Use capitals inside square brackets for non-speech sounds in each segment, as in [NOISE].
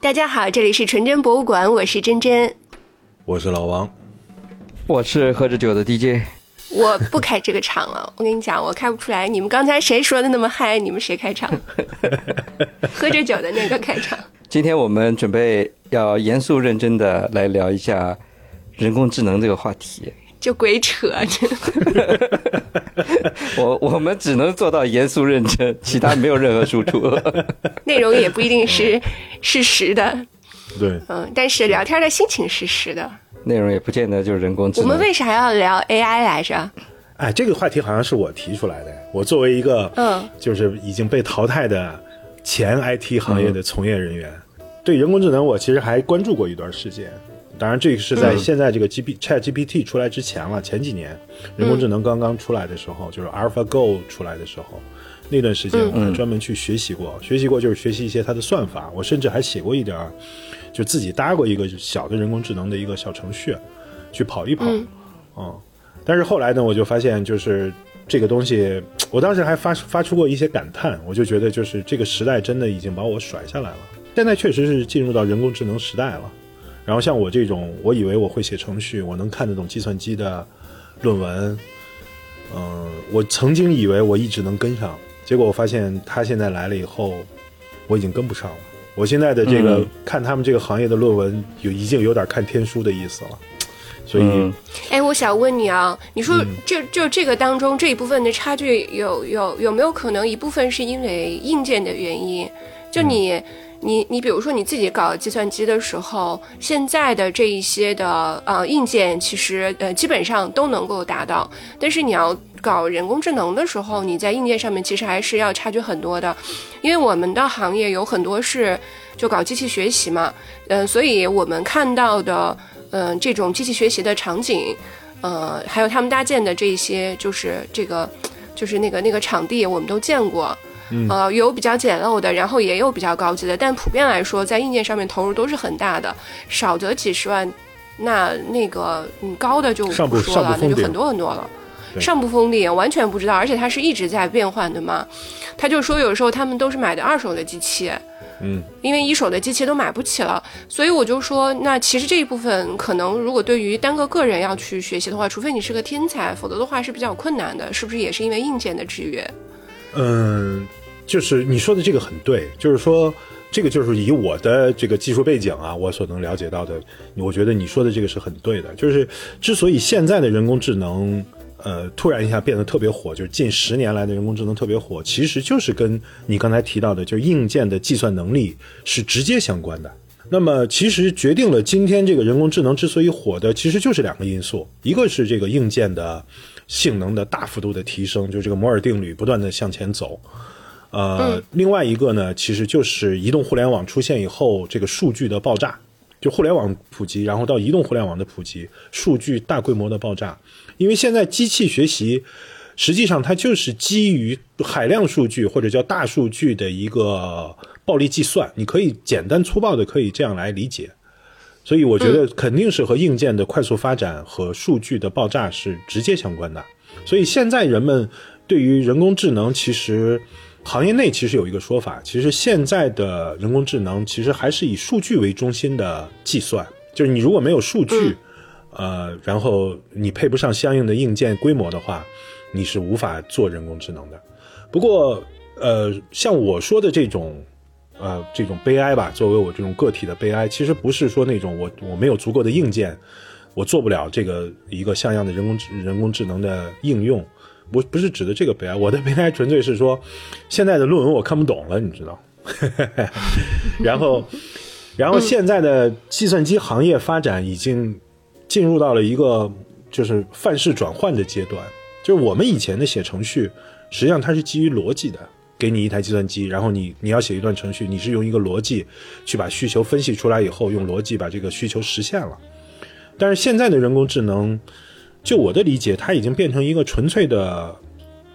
大家好，这里是纯真博物馆，我是真真，我是老王，我是喝着酒的 DJ。我不开这个场了，我跟你讲，我开不出来。你们刚才谁说的那么嗨？你们谁开场？[LAUGHS] 喝着酒的那个开场。今天我们准备要严肃认真的来聊一下人工智能这个话题。就鬼扯，[LAUGHS] 我我们只能做到严肃认真，其他没有任何输出。[LAUGHS] 内容也不一定是事实的。对，嗯，但是聊天的心情是实的。内容也不见得就是人工智能。我们为啥要聊 AI 来着？哎，这个话题好像是我提出来的。我作为一个嗯，就是已经被淘汰的前 IT 行业的从业人员，对人工智能我其实还关注过一段时间。当然，这个是在现在这个 G P Chat G P T 出来之前了。前几年人工智能刚刚出来的时候，就是 AlphaGo 出来的时候，那段时间我还专门去学习过，学习过就是学习一些它的算法。我甚至还写过一点，就自己搭过一个小的人工智能的一个小程序，去跑一跑。嗯，但是后来呢，我就发现就是这个东西，我当时还发发出过一些感叹，我就觉得就是这个时代真的已经把我甩下来了。现在确实是进入到人工智能时代了。然后像我这种，我以为我会写程序，我能看得懂计算机的论文，嗯，我曾经以为我一直能跟上，结果我发现他现在来了以后，我已经跟不上了。我现在的这个看他们这个行业的论文，有已经有点看天书的意思了。所以，哎，我想问你啊，你说就就这个当中这一部分的差距，有有有没有可能一部分是因为硬件的原因？就你。你你比如说你自己搞计算机的时候，现在的这一些的呃硬件其实呃基本上都能够达到，但是你要搞人工智能的时候，你在硬件上面其实还是要差距很多的，因为我们的行业有很多是就搞机器学习嘛，嗯，所以我们看到的嗯这种机器学习的场景，呃，还有他们搭建的这些就是这个就是那个那个场地，我们都见过。呃，有比较简陋的，然后也有比较高级的，但普遍来说，在硬件上面投入都是很大的，少则几十万，那那个嗯高的就不说了，那就很多很多了。上不封顶，完全不知道，而且它是一直在变换的嘛。他就说有时候他们都是买的二手的机器，嗯，因为一手的机器都买不起了，所以我就说，那其实这一部分可能如果对于单个个人要去学习的话，除非你是个天才，否则的话是比较困难的，是不是也是因为硬件的制约？嗯，就是你说的这个很对，就是说这个就是以我的这个技术背景啊，我所能了解到的，我觉得你说的这个是很对的。就是之所以现在的人工智能，呃，突然一下变得特别火，就是近十年来的人工智能特别火，其实就是跟你刚才提到的，就是硬件的计算能力是直接相关的。那么其实决定了今天这个人工智能之所以火的，其实就是两个因素，一个是这个硬件的。性能的大幅度的提升，就是这个摩尔定律不断的向前走，呃，另外一个呢，其实就是移动互联网出现以后，这个数据的爆炸，就互联网普及，然后到移动互联网的普及，数据大规模的爆炸，因为现在机器学习实际上它就是基于海量数据或者叫大数据的一个暴力计算，你可以简单粗暴的可以这样来理解。所以我觉得肯定是和硬件的快速发展和数据的爆炸是直接相关的。所以现在人们对于人工智能，其实行业内其实有一个说法，其实现在的人工智能其实还是以数据为中心的计算。就是你如果没有数据，呃，然后你配不上相应的硬件规模的话，你是无法做人工智能的。不过，呃，像我说的这种。呃，这种悲哀吧，作为我这种个体的悲哀，其实不是说那种我我没有足够的硬件，我做不了这个一个像样的人工智人工智能的应用，不不是指的这个悲哀，我的 [LAUGHS] 悲哀纯粹是说，现在的论文我看不懂了，你知道，[LAUGHS] 然后，然后现在的计算机行业发展已经进入到了一个就是范式转换的阶段，就是我们以前的写程序，实际上它是基于逻辑的。给你一台计算机，然后你你要写一段程序，你是用一个逻辑去把需求分析出来以后，用逻辑把这个需求实现了。但是现在的人工智能，就我的理解，它已经变成一个纯粹的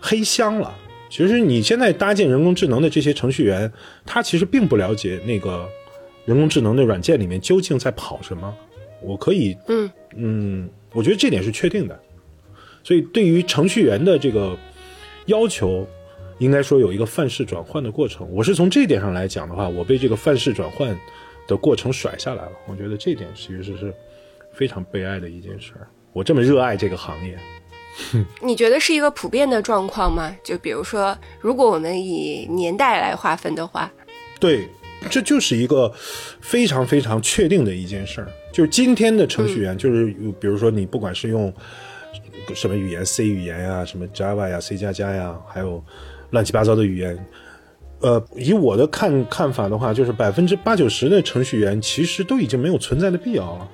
黑箱了。其实你现在搭建人工智能的这些程序员，他其实并不了解那个人工智能的软件里面究竟在跑什么。我可以，嗯嗯，我觉得这点是确定的。所以对于程序员的这个要求。应该说有一个范式转换的过程。我是从这一点上来讲的话，我被这个范式转换的过程甩下来了。我觉得这点其实是非常悲哀的一件事儿。我这么热爱这个行业，[LAUGHS] 你觉得是一个普遍的状况吗？就比如说，如果我们以年代来划分的话，对，这就是一个非常非常确定的一件事儿。就是今天的程序员，就是比如说你不管是用什么语言，C 语言呀，什么 Java 呀，C 加加呀，还有乱七八糟的语言，呃，以我的看看法的话，就是百分之八九十的程序员其实都已经没有存在的必要了。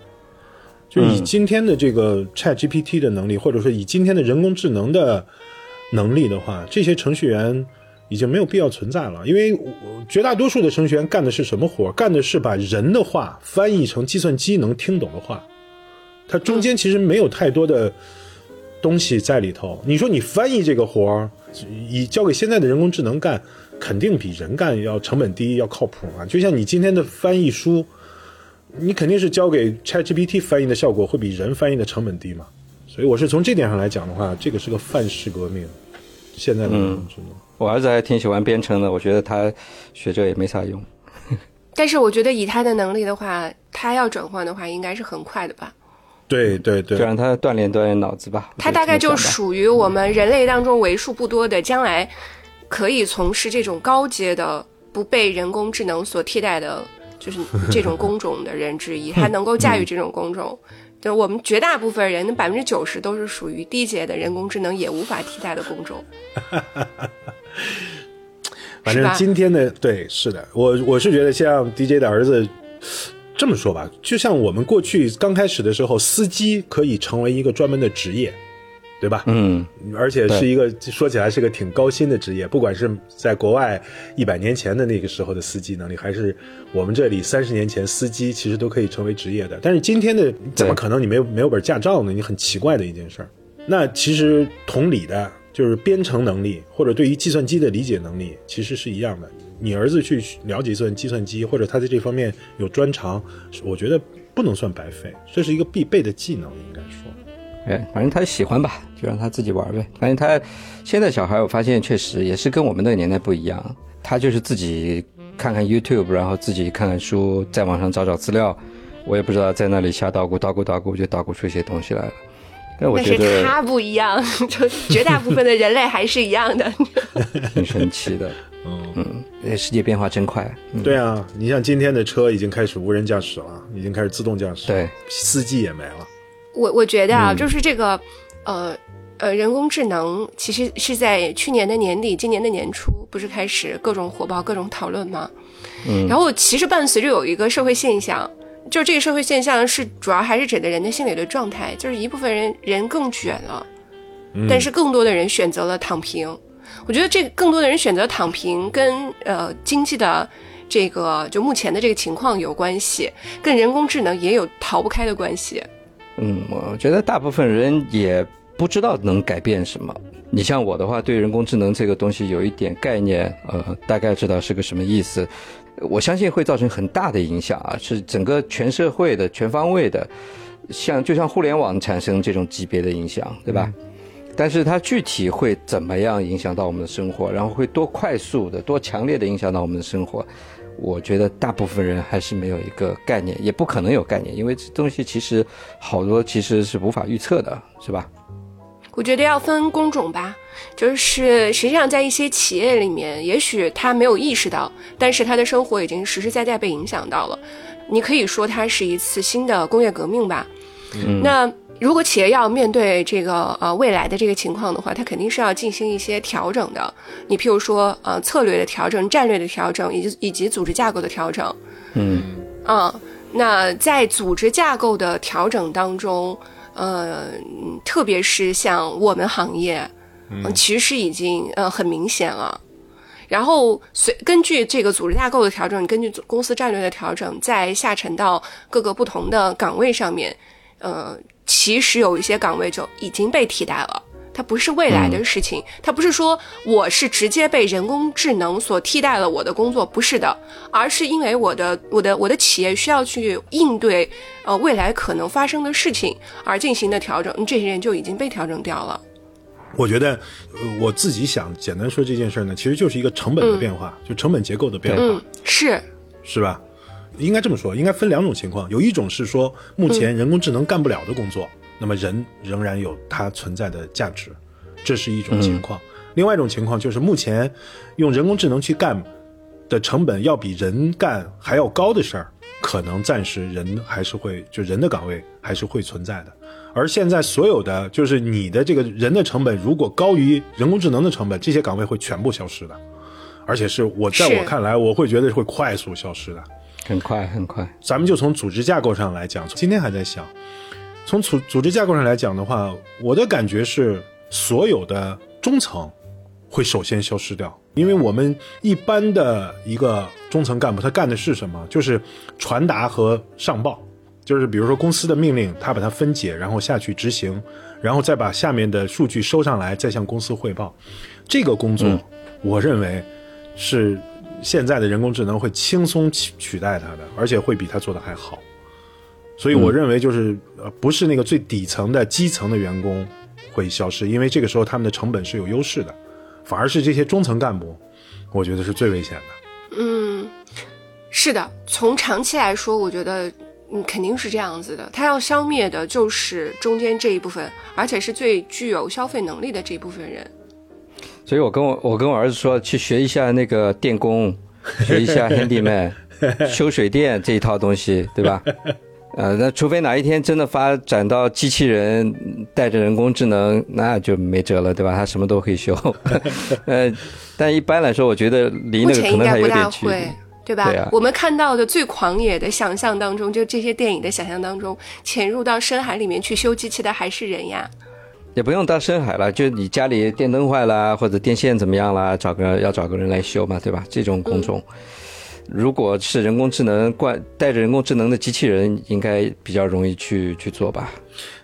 就以今天的这个 Chat GPT 的能力，或者说以今天的人工智能的能力的话，这些程序员已经没有必要存在了。因为绝大多数的程序员干的是什么活？干的是把人的话翻译成计算机能听懂的话。它中间其实没有太多的东西在里头。你说你翻译这个活儿，以交给现在的人工智能干，肯定比人干要成本低，要靠谱啊。就像你今天的翻译书。你肯定是交给 ChatGPT 翻译的效果会比人翻译的成本低嘛？所以我是从这点上来讲的话，这个是个范式革命。现在的人工智能，我儿子还挺喜欢编程的，我觉得他学这也没啥用。[LAUGHS] 但是我觉得以他的能力的话，他要转换的话，应该是很快的吧？对对对，就让他锻炼锻炼脑子吧。他大概就属于我们人类当中为数不多的将来可以从事这种高阶的、不被人工智能所替代的。就是这种工种的人之一，他能够驾驭这种工种。就我们绝大部分人，百分之九十都是属于低阶的人工智能也无法替代的工种。[LAUGHS] 反正今天的对是的，我我是觉得像 DJ 的儿子这么说吧，就像我们过去刚开始的时候，司机可以成为一个专门的职业。对吧？嗯，而且是一个说起来是个挺高薪的职业，不管是在国外一百年前的那个时候的司机能力，还是我们这里三十年前司机，其实都可以成为职业的。但是今天的怎么可能你没有没有本驾照呢？你很奇怪的一件事儿。那其实同理的，就是编程能力或者对于计算机的理解能力，其实是一样的。你儿子去了解算计算机，或者他在这方面有专长，我觉得不能算白费，这是一个必备的技能，应该说。哎，反正他喜欢吧，就让他自己玩呗。反正他现在小孩，我发现确实也是跟我们那个年代不一样。他就是自己看看 YouTube，然后自己看看书，在网上找找资料。我也不知道在那里瞎捣鼓捣鼓捣鼓，就捣鼓出一些东西来了。但我觉得他不一样，就绝大部分的人类还是一样的。[LAUGHS] 挺神奇的，嗯嗯，世界变化真快。对啊，你像今天的车已经开始无人驾驶了，已经开始自动驾驶，对，司机也没了。我我觉得啊，就是这个，呃呃，人工智能其实是在去年的年底，今年的年初，不是开始各种火爆、各种讨论吗？嗯。然后其实伴随着有一个社会现象，就是这个社会现象是主要还是指的人的心理的状态，就是一部分人人更卷了，但是更多的人选择了躺平。我觉得这更多的人选择躺平，跟呃经济的这个就目前的这个情况有关系，跟人工智能也有逃不开的关系。嗯，我觉得大部分人也不知道能改变什么。你像我的话，对人工智能这个东西有一点概念，呃，大概知道是个什么意思。我相信会造成很大的影响啊，是整个全社会的全方位的，像就像互联网产生这种级别的影响，对吧？但是它具体会怎么样影响到我们的生活，然后会多快速的、多强烈的影响到我们的生活？我觉得大部分人还是没有一个概念，也不可能有概念，因为这东西其实好多其实是无法预测的，是吧？我觉得要分工种吧，就是实际上在一些企业里面，也许他没有意识到，但是他的生活已经实实在在被影响到了。你可以说它是一次新的工业革命吧。嗯，那。如果企业要面对这个呃未来的这个情况的话，它肯定是要进行一些调整的。你譬如说呃策略的调整、战略的调整，以及以及组织架构的调整。嗯嗯，那在组织架构的调整当中，呃，特别是像我们行业，嗯，其实已经呃很明显了。然后随根据这个组织架构的调整，根据公司战略的调整，再下沉到各个不同的岗位上面，呃。其实有一些岗位就已经被替代了，它不是未来的事情，它不是说我是直接被人工智能所替代了我的工作，不是的，而是因为我的我的我的企业需要去应对呃未来可能发生的事情而进行的调整，这些人就已经被调整掉了。我觉得，呃，我自己想简单说这件事呢，其实就是一个成本的变化，就成本结构的变化，嗯，是是吧？应该这么说，应该分两种情况，有一种是说目前人工智能干不了的工作，那么人仍然有它存在的价值，这是一种情况；另外一种情况就是目前用人工智能去干的成本要比人干还要高的事儿，可能暂时人还是会就人的岗位还是会存在的。而现在所有的就是你的这个人的成本如果高于人工智能的成本，这些岗位会全部消失的，而且是我在我看来，我会觉得会快速消失的。很快很快。咱们就从组织架构上来讲，今天还在想，从组组织架构上来讲的话，我的感觉是所有的中层会首先消失掉，因为我们一般的一个中层干部，他干的是什么？就是传达和上报，就是比如说公司的命令，他把它分解，然后下去执行，然后再把下面的数据收上来，再向公司汇报。这个工作，我认为是现在的人工智能会轻松取取代它的，而且会比它做的还好。所以我认为就是呃，不是那个最底层的基层的员工会消失，因为这个时候他们的成本是有优势的，反而是这些中层干部，我觉得是最危险的。嗯，是的，从长期来说，我觉得嗯肯定是这样子的。他要消灭的就是中间这一部分，而且是最具有消费能力的这一部分人。所以我跟我我跟我儿子说，去学一下那个电工，[LAUGHS] 学一下 handyman，修水电这一套东西，对吧？[LAUGHS] 呃，那除非哪一天真的发展到机器人带着人工智能，那就没辙了，对吧？他什么都可以修。[LAUGHS] 呃，但一般来说，我觉得离目那个可能还前应该不大有点距离会。。对吧？对啊我们看到的最狂野的想象当中，就这些电影的想象当中，潜入到深海里面去修机器的还是人呀。也不用到深海了，就你家里电灯坏了或者电线怎么样了，找个要找个人来修嘛，对吧？这种工种，如果是人工智能冠带着人工智能的机器人，应该比较容易去去做吧？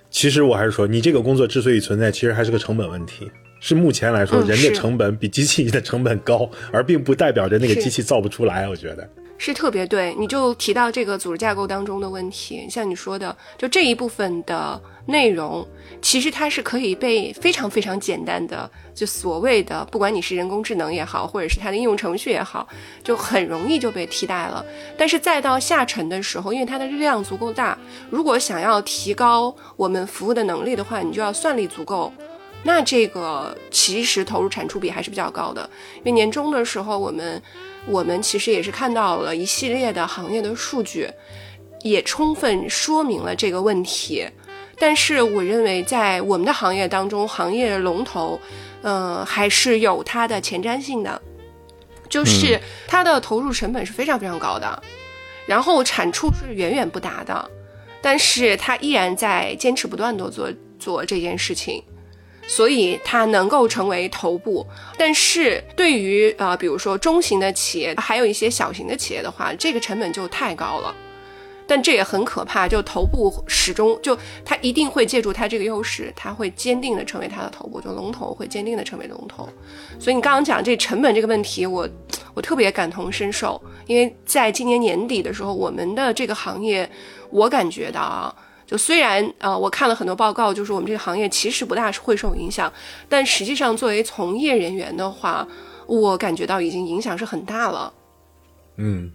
其实我还是说，你这个工作之所以存在，其实还是个成本问题。是目前来说，人的成本比机器的成本高，而并不代表着那个机器造不出来。我觉得，是特别对，你就提到这个组织架构当中的问题，像你说的，就这一部分的内容，其实它是可以被非常非常简单的，就所谓的，不管你是人工智能也好，或者是它的应用程序也好，就很容易就被替代了。但是再到下沉的时候，因为它的量足够大，如果想要提高我们服务的能力的话，你就要算力足够。那这个其实投入产出比还是比较高的，因为年终的时候，我们我们其实也是看到了一系列的行业的数据，也充分说明了这个问题。但是我认为，在我们的行业当中，行业龙头，呃，还是有它的前瞻性的，就是它的投入成本是非常非常高的，然后产出是远远不达的，但是它依然在坚持不断的做做这件事情。所以它能够成为头部，但是对于呃，比如说中型的企业，还有一些小型的企业的话，这个成本就太高了。但这也很可怕，就头部始终就它一定会借助它这个优势，它会坚定的成为它的头部，就龙头会坚定的成为龙头。所以你刚刚讲这成本这个问题，我我特别感同身受，因为在今年年底的时候，我们的这个行业，我感觉到啊。就虽然呃，我看了很多报告，就是我们这个行业其实不大会受影响，但实际上作为从业人员的话，我感觉到已经影响是很大了。嗯，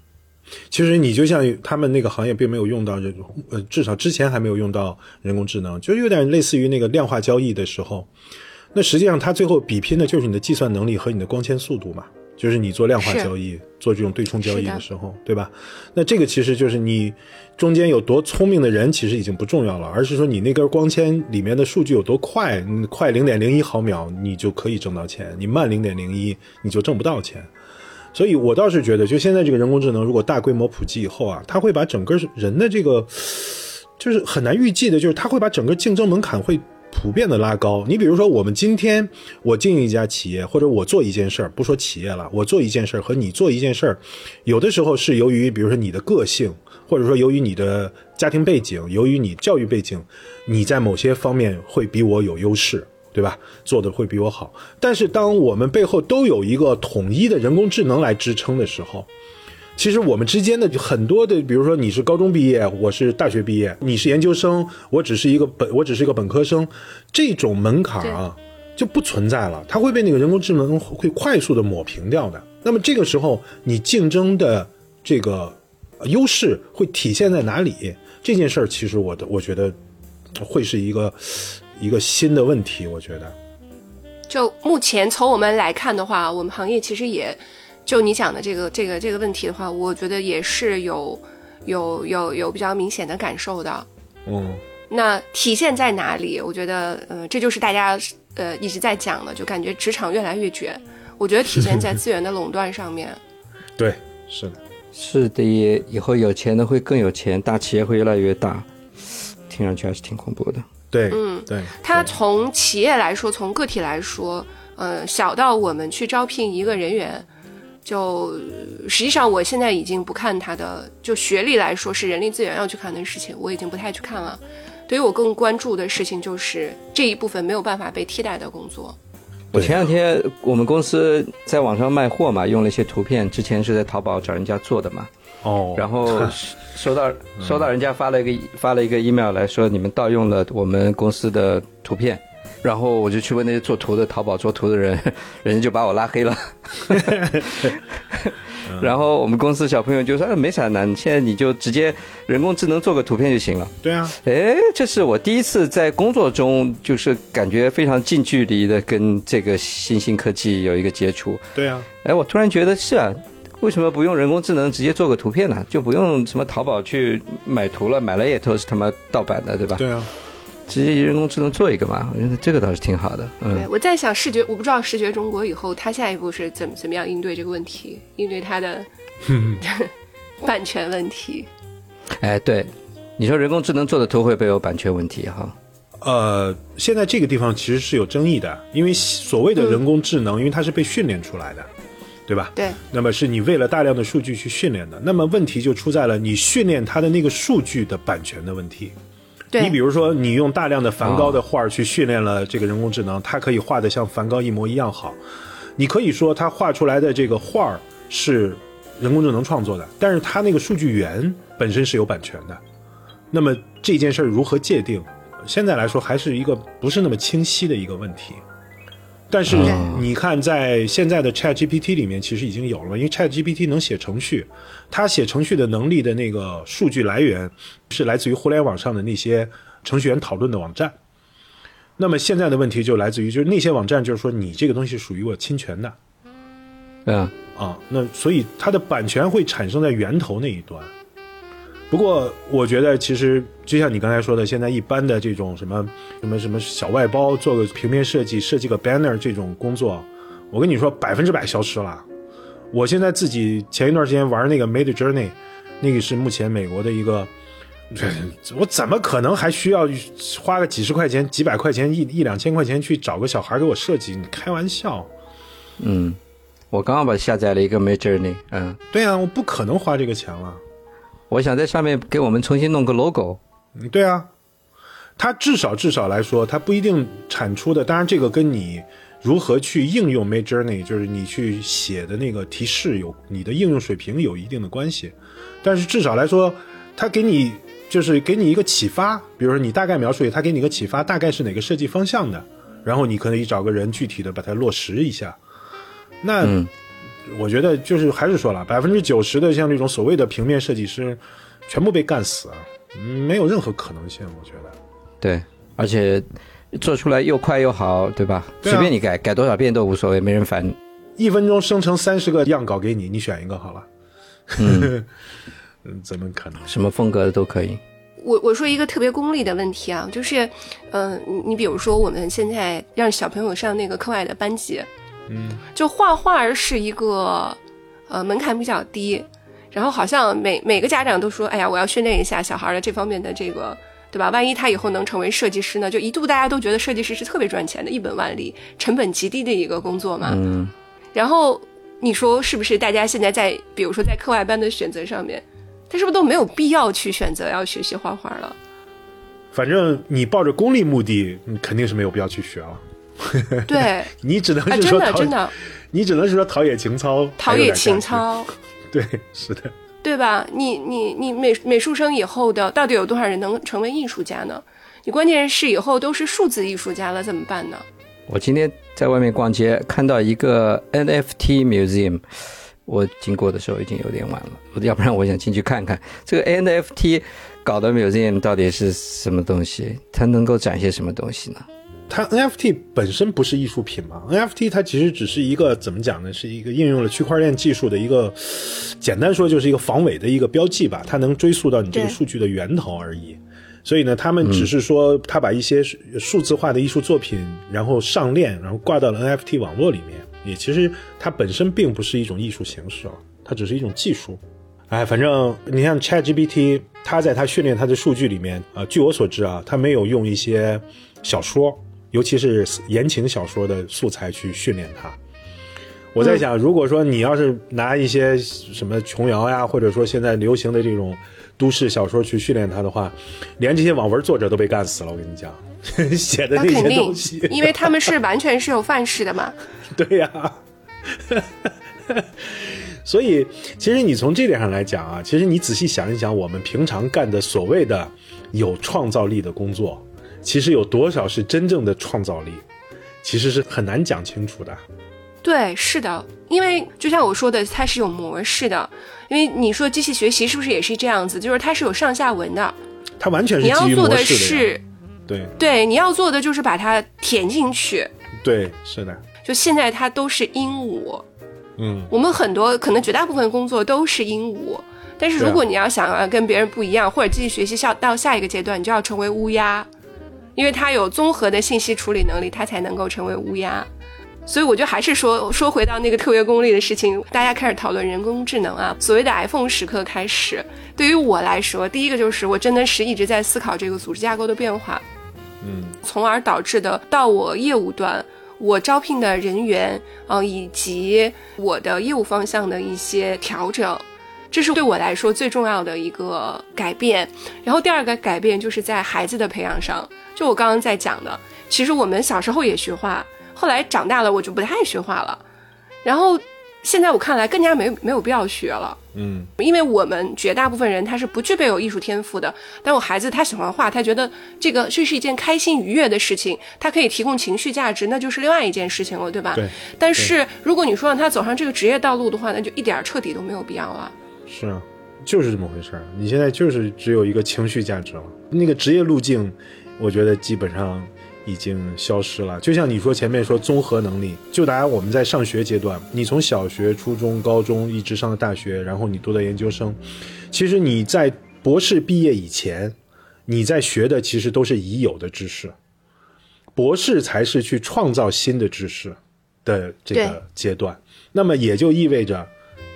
其实你就像他们那个行业并没有用到人，呃，至少之前还没有用到人工智能，就有点类似于那个量化交易的时候，那实际上它最后比拼的就是你的计算能力和你的光纤速度嘛。就是你做量化交易、做这种对冲交易的时候，对吧？那这个其实就是你中间有多聪明的人，其实已经不重要了，而是说你那根光纤里面的数据有多快，你快零点零一毫秒，你就可以挣到钱；你慢零点零一，你就挣不到钱。所以我倒是觉得，就现在这个人工智能如果大规模普及以后啊，它会把整个人的这个就是很难预计的，就是它会把整个竞争门槛会普遍的拉高。你比如说，我们今天我经营一家企业，或者我做一件事儿，不说企业了，我做一件事儿和你做一件事儿，有的时候是由于比如说你的个性，或者说由于你的家庭背景，由于你教育背景，你在某些方面会比我有优势。对吧？做的会比我好，但是当我们背后都有一个统一的人工智能来支撑的时候，其实我们之间的很多的，比如说你是高中毕业，我是大学毕业，你是研究生，我只是一个本，我只是一个本科生，这种门槛啊，就不存在了，它会被那个人工智能会快速的抹平掉的。那么这个时候，你竞争的这个优势会体现在哪里？这件事儿，其实我的我觉得会是一个一个新的问题。我觉得，就目前从我们来看的话，我们行业其实也就你讲的这个这个这个问题的话，我觉得也是有有有有比较明显的感受的。嗯，那体现在哪里？我觉得，呃，这就是大家呃一直在讲的，就感觉职场越来越卷。我觉得体现在 [LAUGHS] 资源的垄断上面。对，是的，是的，以后有钱的会更有钱，大企业会越来越大，听上去还是挺恐怖的。对，嗯，对。它从企业来说，从个体来说，呃，小到我们去招聘一个人员，就实际上我现在已经不看他的，就学历来说是人力资源要去看的事情，我已经不太去看了。对于我更关注的事情就是这一部分没有办法被替代的工作。我前两天我们公司在网上卖货嘛，用了一些图片，之前是在淘宝找人家做的嘛。哦。然后 [LAUGHS] 收到收到人家发了一个发了一个 email 来说你们盗用了我们公司的图片，然后我就去问那些做图的淘宝做图的人，[LAUGHS] 人家就把我拉黑了。[LAUGHS] 然后我们公司小朋友就说：“哎没啥难，现在你就直接人工智能做个图片就行了。”对啊，哎，这是我第一次在工作中就是感觉非常近距离的跟这个新兴科技有一个接触。对啊，哎，我突然觉得是啊，为什么不用人工智能直接做个图片呢？就不用什么淘宝去买图了，买了也都是他妈盗版的，对吧？对啊。直接人工智能做一个嘛，我觉得这个倒是挺好的。嗯，对，我在想视觉，我不知道视觉中国以后它下一步是怎么怎么样应对这个问题，应对它的版权问题。[LAUGHS] 哎，对，你说人工智能做的图会不会有版权问题哈？呃，现在这个地方其实是有争议的，因为所谓的人工智能，因为它是被训练出来的，对吧？对。那么是你为了大量的数据去训练的，那么问题就出在了你训练它的那个数据的版权的问题。你比如说，你用大量的梵高的画去训练了这个人工智能，它可以画的像梵高一模一样好。你可以说它画出来的这个画是人工智能创作的，但是它那个数据源本身是有版权的。那么这件事如何界定？现在来说还是一个不是那么清晰的一个问题。但是你看，在现在的 Chat GPT 里面，其实已经有了，因为 Chat GPT 能写程序，它写程序的能力的那个数据来源是来自于互联网上的那些程序员讨论的网站。那么现在的问题就来自于，就是那些网站就是说你这个东西属于我侵权的，嗯啊，那所以它的版权会产生在源头那一端。不过，我觉得其实就像你刚才说的，现在一般的这种什么什么什么小外包，做个平面设计、设计个 banner 这种工作，我跟你说百分之百消失了。我现在自己前一段时间玩那个 Made Journey，那个是目前美国的一个，[LAUGHS] 我怎么可能还需要花个几十块钱、几百块钱、一一两千块钱去找个小孩给我设计？你开玩笑？嗯，我刚刚把下载了一个 Made Journey，嗯，对啊，我不可能花这个钱了。我想在上面给我们重新弄个 logo。嗯，对啊，它至少至少来说，它不一定产出的。当然，这个跟你如何去应用 Mid Journey，就是你去写的那个提示有你的应用水平有一定的关系。但是至少来说，它给你就是给你一个启发，比如说你大概描述一下，它给你一个启发，大概是哪个设计方向的，然后你可以找个人具体的把它落实一下。那。我觉得就是还是说了，百分之九十的像这种所谓的平面设计师，全部被干死啊，没有任何可能性。我觉得，对，而且做出来又快又好，对吧？随便你改，改多少遍都无所谓，没人烦。一分钟生成三十个样稿给你，你选一个好了。嗯，[LAUGHS] 怎么可能？什么风格的都可以。我我说一个特别功利的问题啊，就是，嗯，你你比如说我们现在让小朋友上那个课外的班级。嗯，就画画是一个，呃，门槛比较低，然后好像每每个家长都说，哎呀，我要训练一下小孩的这方面的这个，对吧？万一他以后能成为设计师呢？就一度大家都觉得设计师是特别赚钱的，一本万利，成本极低的一个工作嘛。嗯。然后你说是不是？大家现在在，比如说在课外班的选择上面，他是不是都没有必要去选择要学习画画了？反正你抱着功利目的，你肯定是没有必要去学了。[LAUGHS] 对，你只能是说真的，你只能是说陶冶情操，陶冶情操，[LAUGHS] 对，是的，对吧？你你你美美术生以后的到底有多少人能成为艺术家呢？你关键是以后都是数字艺术家了，怎么办呢？我今天在外面逛街，看到一个 NFT museum，我经过的时候已经有点晚了，要不然我想进去看看这个 NFT 搞的 museum 到底是什么东西，它能够展现什么东西呢？它 NFT 本身不是艺术品嘛？NFT 它其实只是一个怎么讲呢？是一个应用了区块链技术的一个，简单说就是一个防伪的一个标记吧。它能追溯到你这个数据的源头而已。所以呢，他们只是说他把一些数字化的艺术作品，然后上链，然后挂到了 NFT 网络里面。也其实它本身并不是一种艺术形式啊，它只是一种技术。哎，反正你像 ChatGPT，它在它训练它的数据里面啊，据我所知啊，它没有用一些小说。尤其是言情小说的素材去训练它，我在想，如果说你要是拿一些什么琼瑶呀，或者说现在流行的这种都市小说去训练它的话，连这些网文作者都被干死了。我跟你讲，[LAUGHS] 写的那些东西，因为他们是完全是有范式的嘛。[LAUGHS] 对呀，[LAUGHS] 所以其实你从这点上来讲啊，其实你仔细想一想，我们平常干的所谓的有创造力的工作。其实有多少是真正的创造力，其实是很难讲清楚的。对，是的，因为就像我说的，它是有模式的。因为你说机器学习是不是也是这样子？就是它是有上下文的。它完全是你要做的是，对对，你要做的就是把它填进去。对，是的。就现在它都是鹦鹉，嗯，我们很多可能绝大部分工作都是鹦鹉，但是如果你要想要跟别人不一样，或者继续学习下到下一个阶段，你就要成为乌鸦。因为它有综合的信息处理能力，它才能够成为乌鸦。所以我就还是说说回到那个特别功利的事情，大家开始讨论人工智能啊。所谓的 iPhone 时刻开始，对于我来说，第一个就是我真的是一直在思考这个组织架构的变化，嗯，从而导致的到我业务端，我招聘的人员啊，以及我的业务方向的一些调整，这是对我来说最重要的一个改变。然后第二个改变就是在孩子的培养上。就我刚刚在讲的，其实我们小时候也学画，后来长大了我就不太学画了，然后现在我看来更加没没有必要学了，嗯，因为我们绝大部分人他是不具备有艺术天赋的，但我孩子他喜欢画，他觉得这个这是一件开心愉悦的事情，他可以提供情绪价值，那就是另外一件事情了，对吧？对。但是如果你说让他走上这个职业道路的话，那就一点彻底都没有必要了。是啊，就是这么回事儿。你现在就是只有一个情绪价值了，那个职业路径。我觉得基本上已经消失了。就像你说前面说综合能力，就拿我们在上学阶段，你从小学、初中、高中一直上到大学，然后你读到研究生，其实你在博士毕业以前，你在学的其实都是已有的知识，博士才是去创造新的知识的这个阶段。那么也就意味着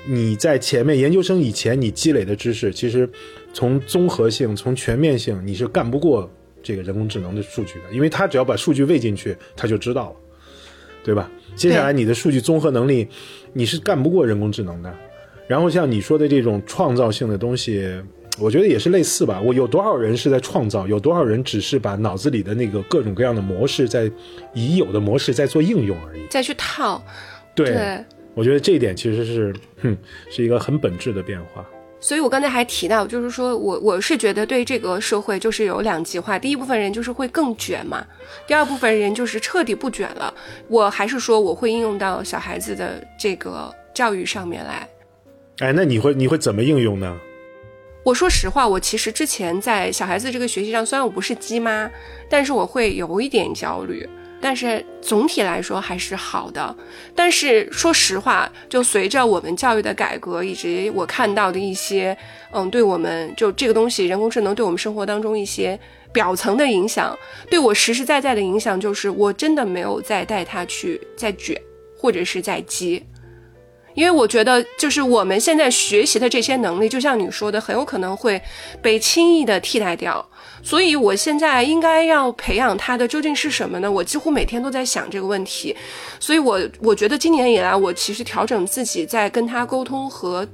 你在前面研究生以前你积累的知识，其实从综合性、从全面性，你是干不过。这个人工智能的数据的，因为它只要把数据喂进去，它就知道了，对吧？接下来你的数据综合能力，你是干不过人工智能的。然后像你说的这种创造性的东西，我觉得也是类似吧。我有多少人是在创造，有多少人只是把脑子里的那个各种各样的模式，在已有的模式在做应用而已，再去套。对，我觉得这一点其实是，哼，是一个很本质的变化。所以，我刚才还提到，就是说我我是觉得对这个社会就是有两极化。第一部分人就是会更卷嘛，第二部分人就是彻底不卷了。我还是说我会应用到小孩子的这个教育上面来。哎，那你会你会怎么应用呢？我说实话，我其实之前在小孩子这个学习上，虽然我不是鸡妈，但是我会有一点焦虑。但是总体来说还是好的。但是说实话，就随着我们教育的改革，以及我看到的一些，嗯，对我们就这个东西，人工智能对我们生活当中一些表层的影响，对我实实在在的影响，就是我真的没有再带他去再卷，或者是再接。因为我觉得，就是我们现在学习的这些能力，就像你说的，很有可能会被轻易的替代掉。所以，我现在应该要培养他的究竟是什么呢？我几乎每天都在想这个问题。所以，我我觉得今年以来，我其实调整自己在跟他沟通和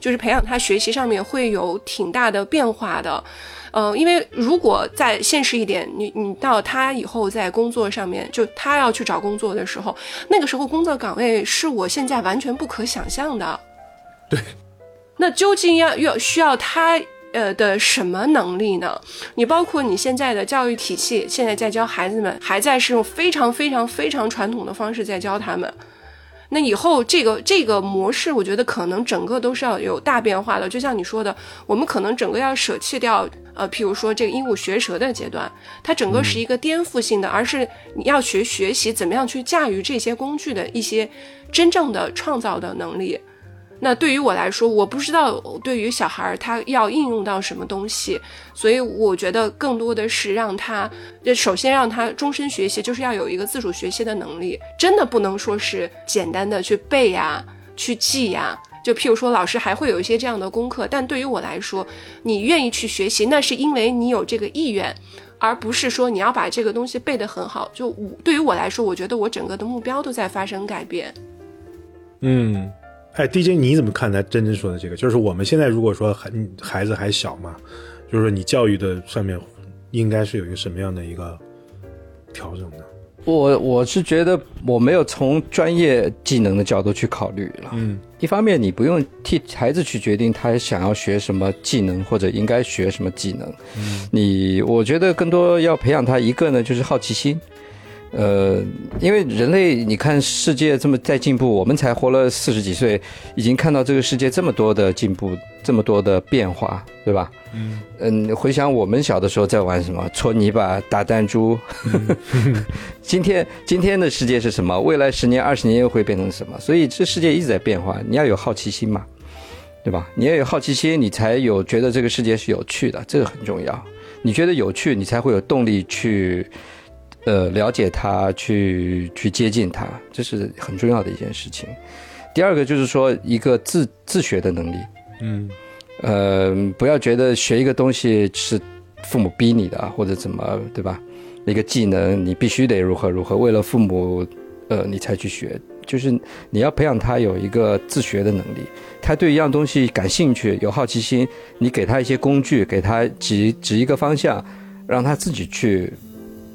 就是培养他学习上面会有挺大的变化的。嗯，因为如果在现实一点，你你到他以后在工作上面，就他要去找工作的时候，那个时候工作岗位是我现在完全不可想象的。对。那究竟要要需要他呃的什么能力呢？你包括你现在的教育体系，现在在教孩子们，还在是用非常非常非常传统的方式在教他们。那以后这个这个模式，我觉得可能整个都是要有大变化的。就像你说的，我们可能整个要舍弃掉，呃，譬如说这个鹦鹉学舌的阶段，它整个是一个颠覆性的，而是你要学学习怎么样去驾驭这些工具的一些真正的创造的能力。那对于我来说，我不知道对于小孩儿他要应用到什么东西，所以我觉得更多的是让他，首先让他终身学习，就是要有一个自主学习的能力，真的不能说是简单的去背呀、去记呀。就譬如说，老师还会有一些这样的功课，但对于我来说，你愿意去学习，那是因为你有这个意愿，而不是说你要把这个东西背得很好。就我对于我来说，我觉得我整个的目标都在发生改变。嗯。哎，DJ，你怎么看待真真说的这个？就是我们现在如果说孩孩子还小嘛，就是说你教育的上面应该是有一个什么样的一个调整呢？我我是觉得我没有从专业技能的角度去考虑了。嗯，一方面你不用替孩子去决定他想要学什么技能或者应该学什么技能。嗯，你我觉得更多要培养他一个呢，就是好奇心。呃，因为人类，你看世界这么在进步，我们才活了四十几岁，已经看到这个世界这么多的进步，这么多的变化，对吧？嗯嗯，回想我们小的时候在玩什么，搓泥巴、打弹珠。今天今天的世界是什么？未来十年、二十年又会变成什么？所以这世界一直在变化，你要有好奇心嘛，对吧？你要有好奇心，你才有觉得这个世界是有趣的，这个很重要。你觉得有趣，你才会有动力去。呃，了解他，去去接近他，这是很重要的一件事情。第二个就是说，一个自自学的能力。嗯，呃，不要觉得学一个东西是父母逼你的，或者怎么，对吧？一个技能你必须得如何如何，为了父母，呃，你才去学。就是你要培养他有一个自学的能力，他对一样东西感兴趣，有好奇心，你给他一些工具，给他指指一个方向，让他自己去。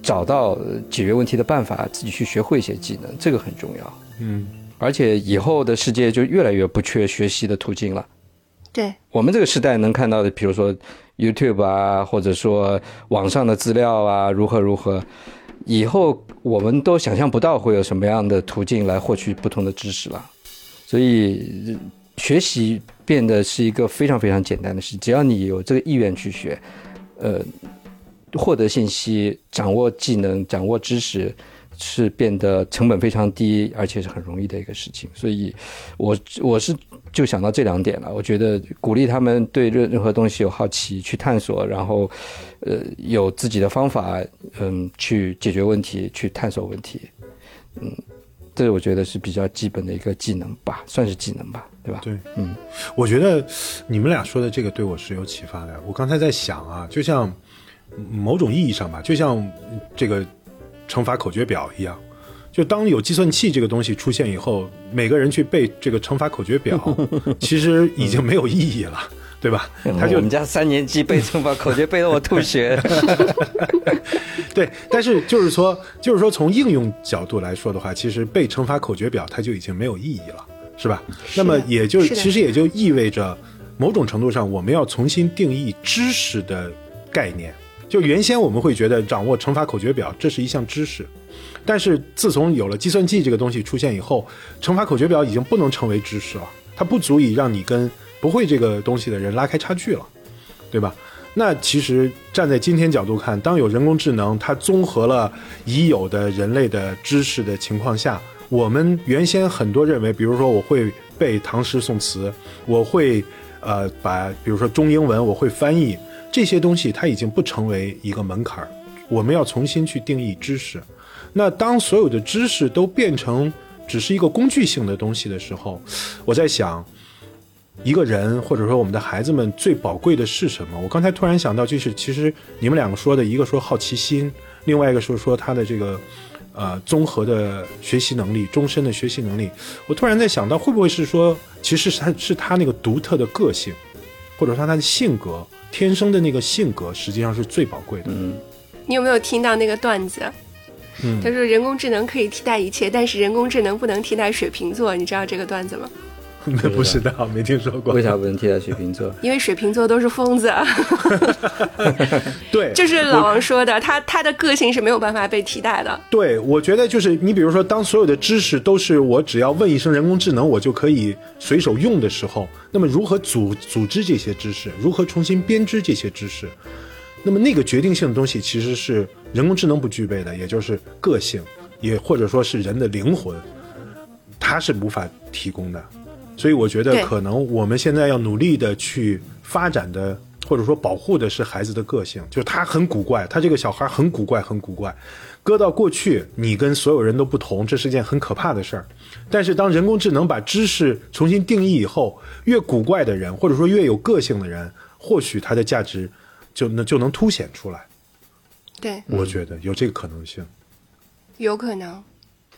找到解决问题的办法，自己去学会一些技能，这个很重要。嗯，而且以后的世界就越来越不缺学习的途径了。对，我们这个时代能看到的，比如说 YouTube 啊，或者说网上的资料啊，如何如何，以后我们都想象不到会有什么样的途径来获取不同的知识了。所以学习变得是一个非常非常简单的事，只要你有这个意愿去学，呃。获得信息、掌握技能、掌握知识，是变得成本非常低，而且是很容易的一个事情。所以，我我是就想到这两点了。我觉得鼓励他们对任任何东西有好奇，去探索，然后，呃，有自己的方法，嗯，去解决问题，去探索问题。嗯，这我觉得是比较基本的一个技能吧，算是技能吧，对吧？对，嗯，我觉得你们俩说的这个对我是有启发的。我刚才在想啊，就像。某种意义上吧，就像这个乘法口诀表一样，就当有计算器这个东西出现以后，每个人去背这个乘法口诀表，[LAUGHS] 其实已经没有意义了，对吧？他就我们家三年级背乘法口诀背得我吐血。[LAUGHS] 对，但是就是说，就是说从应用角度来说的话，其实背乘法口诀表它就已经没有意义了，是吧？那么也就其实也就意味着，某种程度上我们要重新定义知识的概念。就原先我们会觉得掌握乘法口诀表这是一项知识，但是自从有了计算器这个东西出现以后，乘法口诀表已经不能成为知识了，它不足以让你跟不会这个东西的人拉开差距了，对吧？那其实站在今天角度看，当有人工智能它综合了已有的人类的知识的情况下，我们原先很多认为，比如说我会背唐诗宋词，我会呃把比如说中英文我会翻译。这些东西它已经不成为一个门槛儿，我们要重新去定义知识。那当所有的知识都变成只是一个工具性的东西的时候，我在想，一个人或者说我们的孩子们最宝贵的是什么？我刚才突然想到，就是其实你们两个说的一个说好奇心，另外一个是说他的这个呃综合的学习能力、终身的学习能力。我突然在想到，会不会是说，其实是他是他那个独特的个性，或者说他的性格。天生的那个性格实际上是最宝贵的。嗯，你有没有听到那个段子？嗯，他说人工智能可以替代一切，但是人工智能不能替代水瓶座。你知道这个段子吗？[LAUGHS] 那不知道，没听说过。为啥不能替代水瓶座？[LAUGHS] 因为水瓶座都是疯子，对，[LAUGHS] 就是老王说的，他他的个性是没有办法被替代的。对，我觉得就是你比如说，当所有的知识都是我只要问一声人工智能，我就可以随手用的时候，那么如何组组织这些知识，如何重新编织这些知识，那么那个决定性的东西其实是人工智能不具备的，也就是个性，也或者说是人的灵魂，它是无法提供的。所以我觉得可能我们现在要努力的去发展的，或者说保护的是孩子的个性，就是他很古怪，他这个小孩很古怪，很古怪。搁到过去，你跟所有人都不同，这是件很可怕的事儿。但是当人工智能把知识重新定义以后，越古怪的人，或者说越有个性的人，或许他的价值就能就能凸显出来。对，我觉得有这个可能性。有可能。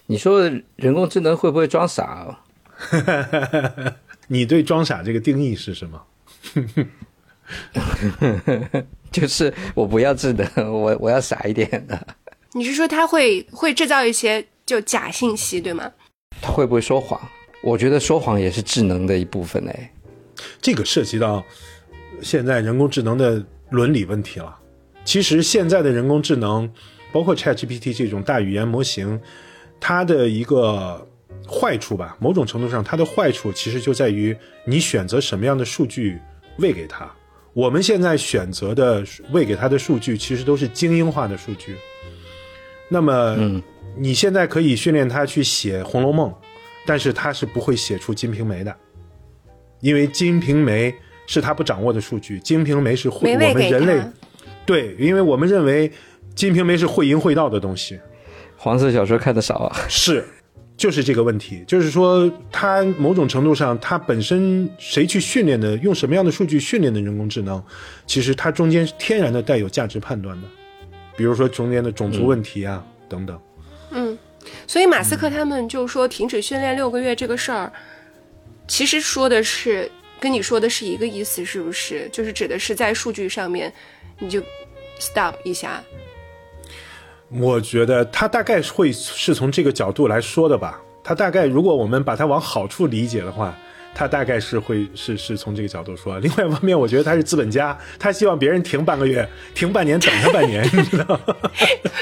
你说人工智能会不会装傻？[LAUGHS] 你对装傻这个定义是什么？[LAUGHS] 就是我不要智能，[LAUGHS] 我我要傻一点的。你是说他会会制造一些就假信息，对吗？他会不会说谎？我觉得说谎也是智能的一部分哎。这个涉及到现在人工智能的伦理问题了。其实现在的人工智能，包括 ChatGPT 这种大语言模型，它的一个坏处吧，某种程度上，它的坏处其实就在于你选择什么样的数据喂给它。我们现在选择的喂给它的数据，其实都是精英化的数据。那么，嗯你现在可以训练它去写《红楼梦》，但是它是不会写出《金瓶梅》的，因为《金瓶梅》是它不掌握的数据，《金瓶梅》是会我们人类。对，因为我们认为《金瓶梅》是会淫会道的东西，黄色小说看的少啊。是，就是这个问题，就是说，它某种程度上，它本身谁去训练的，用什么样的数据训练的人工智能，其实它中间是天然的带有价值判断的，比如说中间的种族问题啊、等等。嗯，所以马斯克他们就说停止训练六个月这个事儿，其实说的是跟你说的是一个意思，是不是？就是指的是在数据上面你就 stop 一下。我觉得他大概会是从这个角度来说的吧。他大概如果我们把它往好处理解的话，他大概是会是是从这个角度说。另外一方面，我觉得他是资本家，他希望别人停半个月、停半年，等他半年，你知道吗？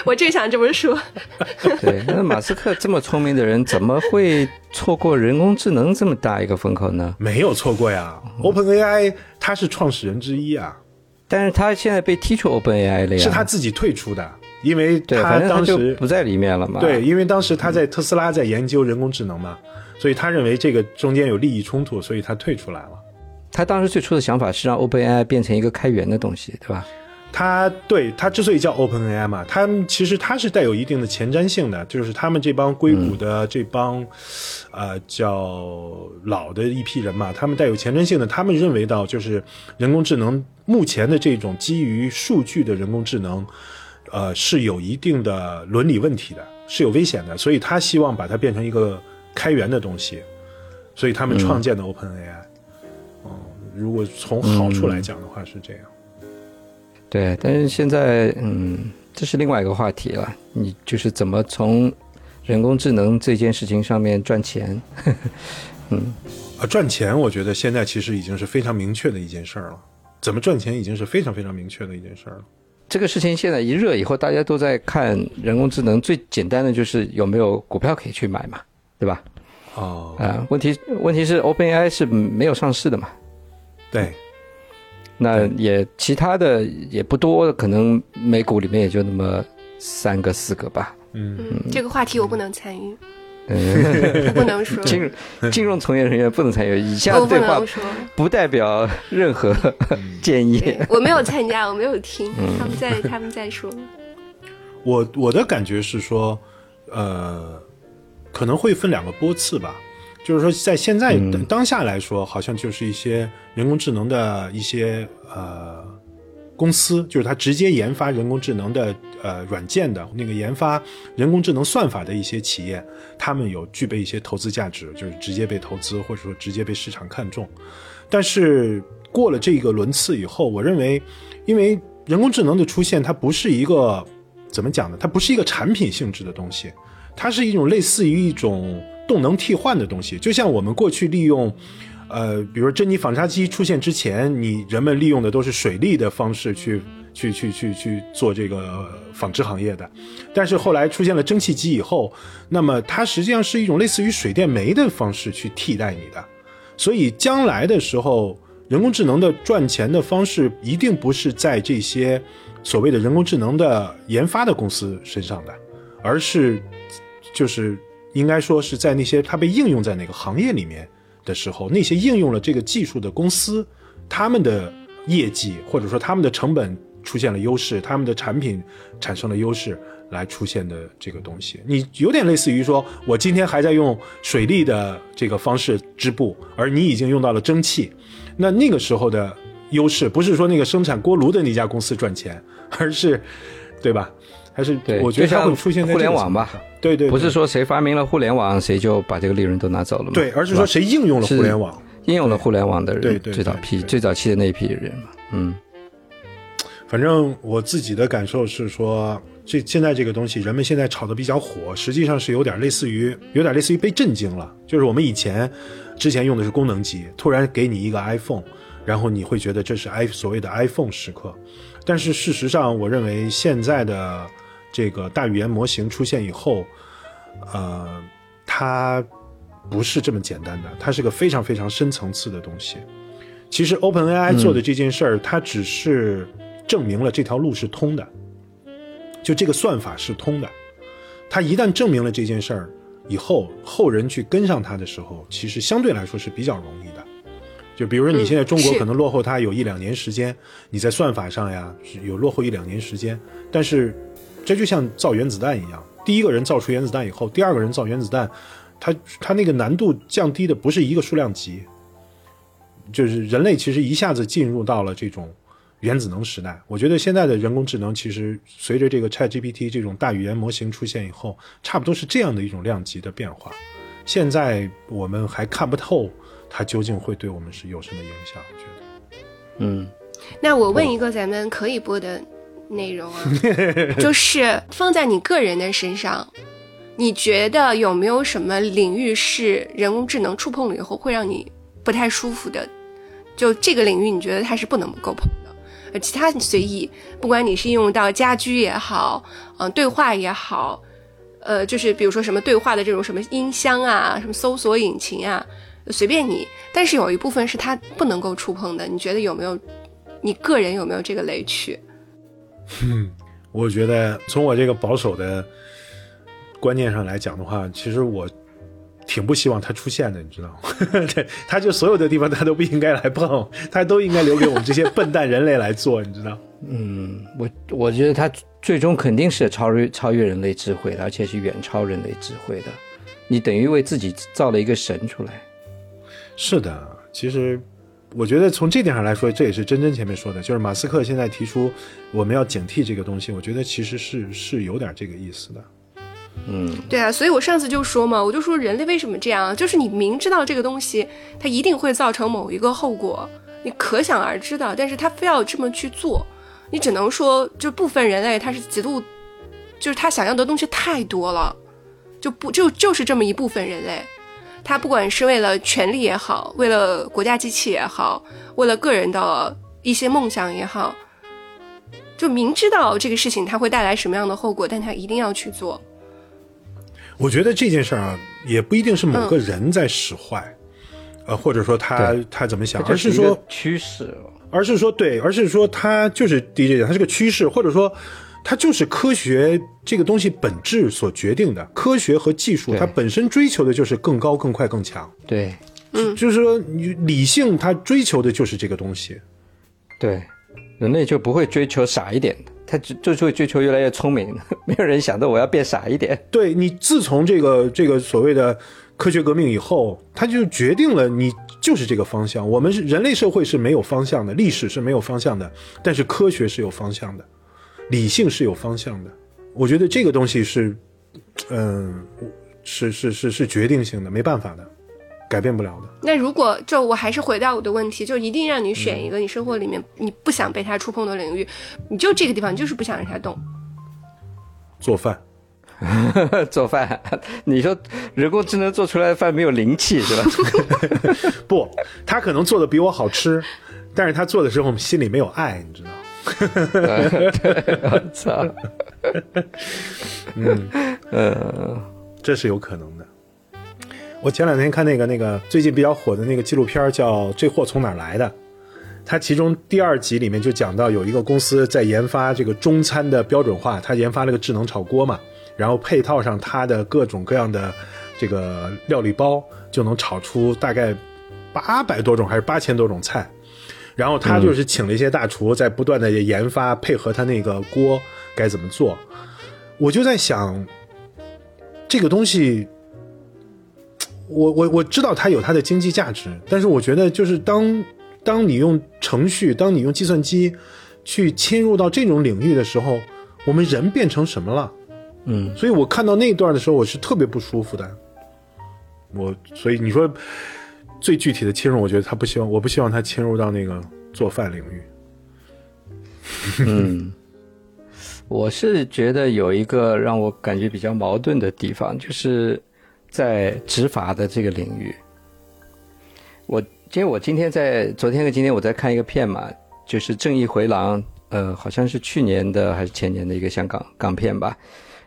我正想这么说，对，那马斯克这么聪明的人，怎么会错过人工智能这么大一个风口呢？没有错过呀。OpenAI 他是创始人之一啊，但是他现在被踢出 OpenAI 了呀，是他自己退出的，因为，他当时不在里面了嘛。对，因为当时他在特斯拉在研究人工智能嘛，所以他认为这个中间有利益冲突，所以他退出来了。他当时最初的想法是让 OpenAI 变成一个开源的东西，对吧？他对他之所以叫 OpenAI 嘛，它其实他是带有一定的前瞻性的，就是他们这帮硅谷的这帮，呃，叫老的一批人嘛，他们带有前瞻性的，他们认为到就是人工智能目前的这种基于数据的人工智能，呃，是有一定的伦理问题的，是有危险的，所以他希望把它变成一个开源的东西，所以他们创建的 OpenAI。哦、如果从好处来讲的话是这样。对，但是现在，嗯，这是另外一个话题了。你就是怎么从人工智能这件事情上面赚钱？[LAUGHS] 嗯啊，赚钱，我觉得现在其实已经是非常明确的一件事儿了。怎么赚钱已经是非常非常明确的一件事儿了。这个事情现在一热以后，大家都在看人工智能，最简单的就是有没有股票可以去买嘛，对吧？哦，啊、问题问题是 OpenAI 是没有上市的嘛，对，那也其他的也不多，可能美股里面也就那么三个四个吧。嗯，嗯，这个话题我不能参与，[LAUGHS] 嗯，不能说，金融金融从业人员不能参与。以下我不对话不代表任何建议。我没有参加，我没有听，嗯他们在他们在说，我我的感觉是说，呃，可能会分两个波次吧。就是说，在现在、当下来说，好像就是一些人工智能的一些呃公司，就是它直接研发人工智能的呃软件的那个研发人工智能算法的一些企业，他们有具备一些投资价值，就是直接被投资或者说直接被市场看中。但是过了这个轮次以后，我认为，因为人工智能的出现，它不是一个怎么讲呢？它不是一个产品性质的东西，它是一种类似于一种动能替换的东西，就像我们过去利用。呃，比如珍妮纺纱机出现之前，你人们利用的都是水力的方式去去去去去做这个纺织行业的，但是后来出现了蒸汽机以后，那么它实际上是一种类似于水电煤的方式去替代你的，所以将来的时候，人工智能的赚钱的方式一定不是在这些所谓的人工智能的研发的公司身上的，而是就是应该说是在那些它被应用在哪个行业里面。的时候，那些应用了这个技术的公司，他们的业绩或者说他们的成本出现了优势，他们的产品产生了优势来出现的这个东西，你有点类似于说，我今天还在用水力的这个方式织布，而你已经用到了蒸汽，那那个时候的优势不是说那个生产锅炉的那家公司赚钱，而是，对吧？还是我觉得它会出现在互联网吧？对对，不是说谁发明了互联网，谁就把这个利润都拿走了嘛？对，而是说谁应用了互联网，应用了互联网的人，对对，最早批最早期的那一批人嘛。嗯，反正我自己的感受是说，这现在这个东西，人们现在炒的比较火，实际上是有点类似于，有点类似于被震惊了。就是我们以前之前用的是功能机，突然给你一个 iPhone，然后你会觉得这是 i 所谓的 iPhone 时刻，但是事实上，我认为现在的。这个大语言模型出现以后，呃，它不是这么简单的，它是个非常非常深层次的东西。其实 OpenAI 做的这件事儿，它只是证明了这条路是通的，就这个算法是通的。它一旦证明了这件事儿以后，后人去跟上它的时候，其实相对来说是比较容易的。就比如说你现在中国可能落后它有一两年时间，你在算法上呀有落后一两年时间，但是。这就像造原子弹一样，第一个人造出原子弹以后，第二个人造原子弹，他他那个难度降低的不是一个数量级，就是人类其实一下子进入到了这种原子能时代。我觉得现在的人工智能其实随着这个 ChatGPT 这种大语言模型出现以后，差不多是这样的一种量级的变化。现在我们还看不透它究竟会对我们是有什么影响。我觉得，嗯，那我问一个咱们可以播的。内容啊，[LAUGHS] 就是放在你个人的身上，你觉得有没有什么领域是人工智能触碰了以后会让你不太舒服的？就这个领域，你觉得它是不能够碰的？呃，其他随意，不管你是应用到家居也好，嗯，对话也好，呃，就是比如说什么对话的这种什么音箱啊，什么搜索引擎啊，随便你。但是有一部分是它不能够触碰的，你觉得有没有？你个人有没有这个雷区？嗯，我觉得从我这个保守的观念上来讲的话，其实我挺不希望它出现的，你知道吗？[LAUGHS] 对，它就所有的地方它都不应该来碰，它都应该留给我们这些笨蛋人类来做，你知道？嗯，我我觉得它最终肯定是超越超越人类智慧的，而且是远超人类智慧的。你等于为自己造了一个神出来。是的，其实。我觉得从这点上来说，这也是真真前面说的，就是马斯克现在提出我们要警惕这个东西，我觉得其实是是有点这个意思的。嗯，对啊，所以我上次就说嘛，我就说人类为什么这样，就是你明知道这个东西它一定会造成某一个后果，你可想而知的，但是他非要这么去做，你只能说就部分人类他是极度，就是他想要的东西太多了，就不就就是这么一部分人类。他不管是为了权力也好，为了国家机器也好，为了个人的一些梦想也好，就明知道这个事情它会带来什么样的后果，但他一定要去做。我觉得这件事儿啊，也不一定是某个人在使坏，呃，或者说他他怎么想，而是说趋势，而是说对，而是说他就是 DJ 讲，他是个趋势，或者说。它就是科学这个东西本质所决定的，科学和技术它本身追求的就是更高、更快、更强。对，嗯，就是说你理性它追求的就是这个东西。对，人类就不会追求傻一点的，他就就会追求越来越聪明。[LAUGHS] 没有人想到我要变傻一点。对你自从这个这个所谓的科学革命以后，它就决定了你就是这个方向。我们是人类社会是没有方向的，历史是没有方向的，但是科学是有方向的。理性是有方向的，我觉得这个东西是，嗯，是是是是决定性的，没办法的，改变不了的。那如果就我还是回到我的问题，就一定让你选一个你生活里面你不想被它触碰的领域，你就这个地方，你就是不想让它动。做饭。[LAUGHS] 做饭，你说人工智能做出来的饭没有灵气是吧？[LAUGHS] 不，他可能做的比我好吃，但是他做的时候我们心里没有爱，你知道？[LAUGHS] 我操！嗯呃，这是有可能的。我前两天看那个那个最近比较火的那个纪录片叫《这货从哪来的》，它其中第二集里面就讲到有一个公司在研发这个中餐的标准化，它研发了个智能炒锅嘛，然后配套上它的各种各样的这个料理包，就能炒出大概八百多种还是八千多种菜。然后他就是请了一些大厨，在不断的研发，配合他那个锅该怎么做。我就在想，这个东西，我我我知道它有它的经济价值，但是我觉得就是当当你用程序，当你用计算机去侵入到这种领域的时候，我们人变成什么了？嗯，所以我看到那段的时候，我是特别不舒服的。我所以你说最具体的侵入，我觉得他不希望，我不希望他侵入到那个做饭领域。嗯，[LAUGHS] 我是觉得有一个让我感觉比较矛盾的地方，就是在执法的这个领域。我因为我今天在昨天和今天我在看一个片嘛，就是《正义回廊》，呃，好像是去年的还是前年的一个香港港片吧。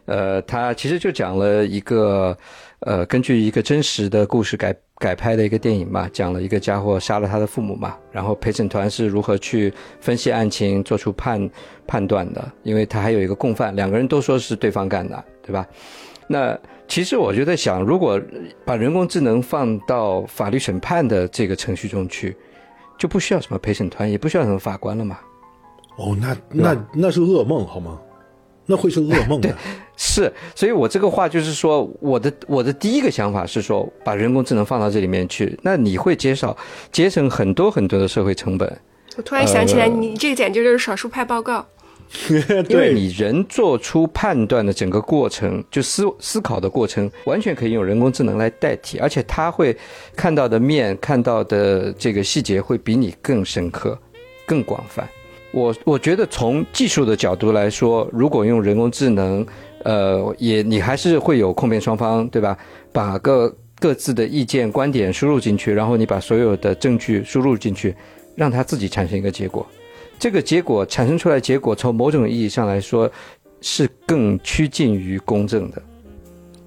呃，它其实就讲了一个呃，根据一个真实的故事改改拍的一个电影嘛，讲了一个家伙杀了他的父母嘛，然后陪审团是如何去分析案情，做出判判断的，因为他还有一个共犯，两个人都说是对方干的，对吧？那其实我就在想，如果把人工智能放到法律审判的这个程序中去，就不需要什么陪审团，也不需要什么法官了嘛。哦，那那那是噩梦好吗？那会是噩梦的。是，所以我这个话就是说，我的我的第一个想法是说，把人工智能放到这里面去，那你会减少节省很多很多的社会成本。我突然想起来，你这个简直就是少数派报告。[LAUGHS] 因为对，你人做出判断的整个过程，就思思考的过程，完全可以用人工智能来代替，而且它会看到的面、看到的这个细节会比你更深刻、更广泛。我我觉得从技术的角度来说，如果用人工智能，呃，也你还是会有控辩双方，对吧？把各各自的意见、观点输入进去，然后你把所有的证据输入进去，让它自己产生一个结果。这个结果产生出来结果，从某种意义上来说，是更趋近于公正的。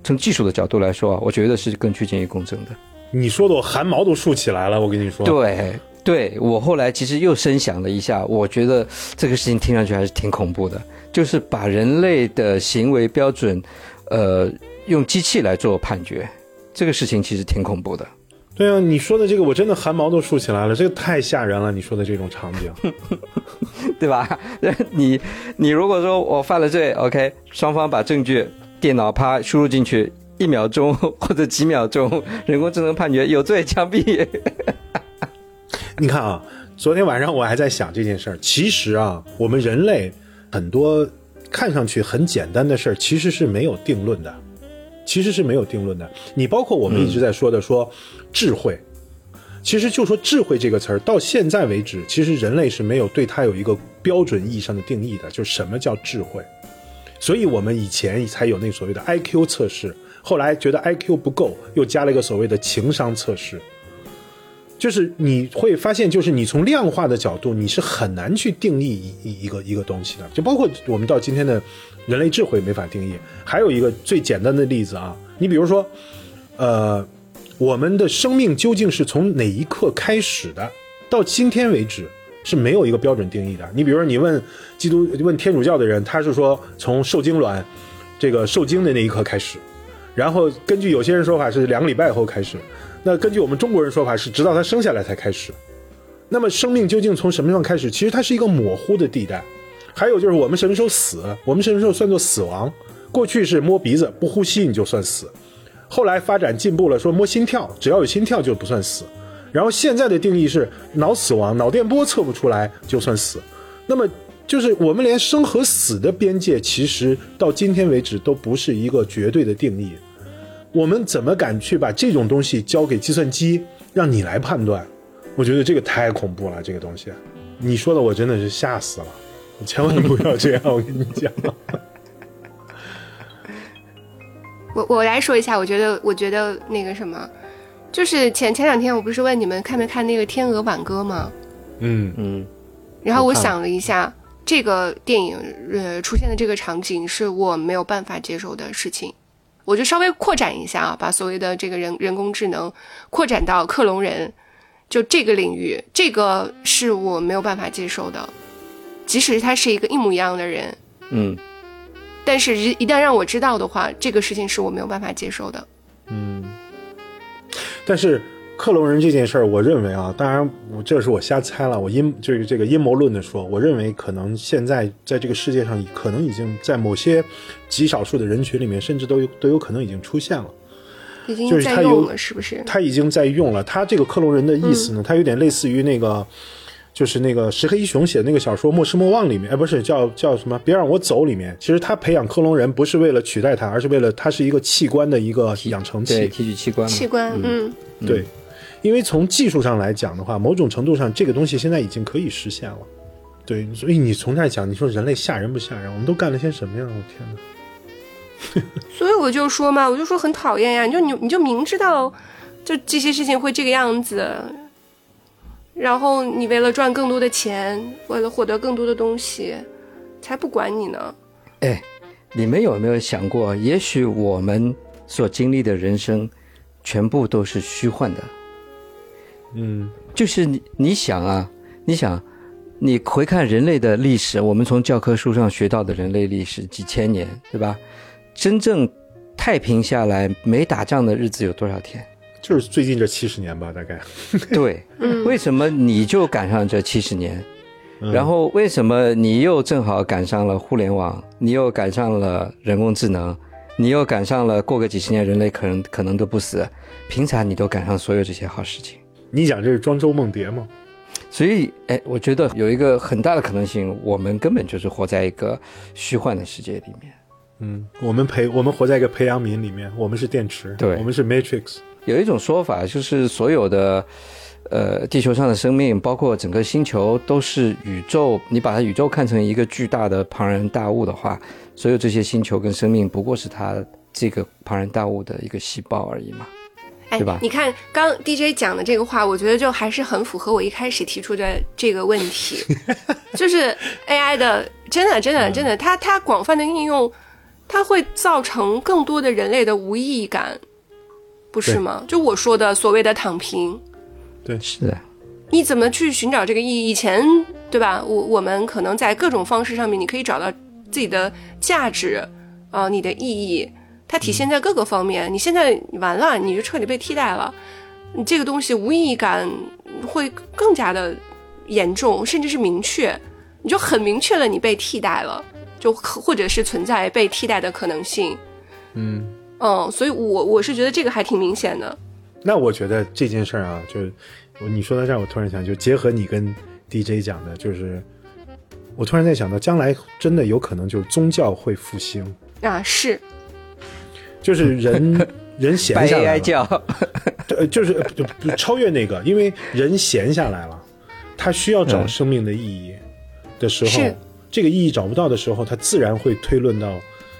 从技术的角度来说啊，我觉得是更趋近于公正的。你说的我汗毛都竖起来了，我跟你说。对，对我后来其实又深想了一下，我觉得这个事情听上去还是挺恐怖的，就是把人类的行为标准，呃，用机器来做判决，这个事情其实挺恐怖的。对啊，你说的这个我真的汗毛都竖起来了，这个太吓人了。你说的这种场景，[LAUGHS] 对吧？[LAUGHS] 你你如果说我犯了罪，OK，双方把证据电脑啪输入进去，一秒钟或者几秒钟，人工智能判决有罪枪毙。你看啊，昨天晚上我还在想这件事儿。其实啊，我们人类很多看上去很简单的事儿，其实是没有定论的，其实是没有定论的。你包括我们一直在说的说智慧，其实就说智慧这个词儿，到现在为止，其实人类是没有对它有一个标准意义上的定义的，就是什么叫智慧。所以我们以前才有那所谓的 IQ 测试，后来觉得 IQ 不够，又加了一个所谓的情商测试。就是你会发现，就是你从量化的角度，你是很难去定义一一一个一个东西的。就包括我们到今天的人类智慧没法定义。还有一个最简单的例子啊，你比如说，呃，我们的生命究竟是从哪一刻开始的？到今天为止是没有一个标准定义的。你比如说，你问基督问天主教的人，他是说从受精卵这个受精的那一刻开始，然后根据有些人说法是两个礼拜以后开始。那根据我们中国人说法是，直到他生下来才开始。那么生命究竟从什么地方开始？其实它是一个模糊的地带。还有就是我们什么时候死？我们什么时候算作死亡？过去是摸鼻子不呼吸你就算死，后来发展进步了，说摸心跳，只要有心跳就不算死。然后现在的定义是脑死亡，脑电波测不出来就算死。那么就是我们连生和死的边界，其实到今天为止都不是一个绝对的定义。我们怎么敢去把这种东西交给计算机，让你来判断？我觉得这个太恐怖了，这个东西，你说的我真的是吓死了，你千万不要这样，我跟你讲。[LAUGHS] 我我来说一下，我觉得我觉得那个什么，就是前前两天我不是问你们看没看那个《天鹅挽歌》吗？嗯嗯，然后我想了一下，这个电影呃出现的这个场景是我没有办法接受的事情。我就稍微扩展一下啊，把所谓的这个人人工智能扩展到克隆人，就这个领域，这个是我没有办法接受的。即使他是一个一模一样的人，嗯，但是一一旦让我知道的话，这个事情是我没有办法接受的。嗯，但是克隆人这件事儿，我认为啊，当然我这是我瞎猜了，我阴就是这个阴谋论的说，我认为可能现在在这个世界上，可能已经在某些极少数的人群里面，甚至都有都有可能已经出现了。已经就是他有在用了，是不是？他已经在用了。他这个克隆人的意思呢，他有点类似于那个，就是那个石黑一雄写的那个小说《莫失莫忘》里面，哎，不是叫叫什么？别让我走里面。其实他培养克隆人不是为了取代他，而是为了他是一个器官的一个养成，器。提取器官嘛，器官，嗯，对，因为从技术上来讲的话，某种程度上这个东西现在已经可以实现了。对，所以你从那儿讲，你说人类吓人不吓人？我们都干了些什么呀？我天哪！所以我就说嘛，我就说很讨厌呀，你就你你就明知道，就这些事情会这个样子，然后你为了赚更多的钱，为了获得更多的东西，才不管你呢。哎，你们有没有想过，也许我们所经历的人生，全部都是虚幻的？嗯就是你你想啊，你想，你回看人类的历史，我们从教科书上学到的人类历史几千年，对吧？真正太平下来没打仗的日子有多少天？就是最近这七十年吧，大概。对，[LAUGHS] 嗯为什么你就赶上这七十年？嗯然后为什么你又正好赶上了互联网，你又赶上了人工智能，你又赶上了过个几十年人类可能可能都不死，凭啥你都赶上所有这些好事情？你讲这是庄周梦蝶吗？所以，哎，我觉得有一个很大的可能性，我们根本就是活在一个虚幻的世界里面。嗯，我们培我们活在一个培养皿里面，我们是电池，对我们是 Matrix。有一种说法就是，所有的呃地球上的生命，包括整个星球，都是宇宙。你把它宇宙看成一个巨大的庞然大物的话，所有这些星球跟生命不过是它这个庞然大物的一个细胞而已嘛。哎对吧，你看刚 DJ 讲的这个话，我觉得就还是很符合我一开始提出的这个问题，[LAUGHS] 就是 AI 的真的真的真的，它它广泛的应用，它会造成更多的人类的无意义感，不是吗？就我说的所谓的躺平，对。是的，你怎么去寻找这个意义？以前对吧？我我们可能在各种方式上面，你可以找到自己的价值，啊、你的意义，它体现在各个方面。你现在完了，你就彻底被替代了，你这个东西无意义感会更加的严重，甚至是明确，你就很明确了你被替代了，就或者是存在被替代的可能性。嗯，嗯，所以我我是觉得这个还挺明显的。那我觉得这件事儿啊，就是你说到这儿，我突然想，就结合你跟 DJ 讲的，就是我突然在想到，将来真的有可能就是宗教会复兴，啊，是，就是人 [LAUGHS] 人闲下来 [LAUGHS] 就是超越那个，因为人闲下来了，他需要找嗯生命的意义的时候，是这个意义找不到的时候，他自然会推论到，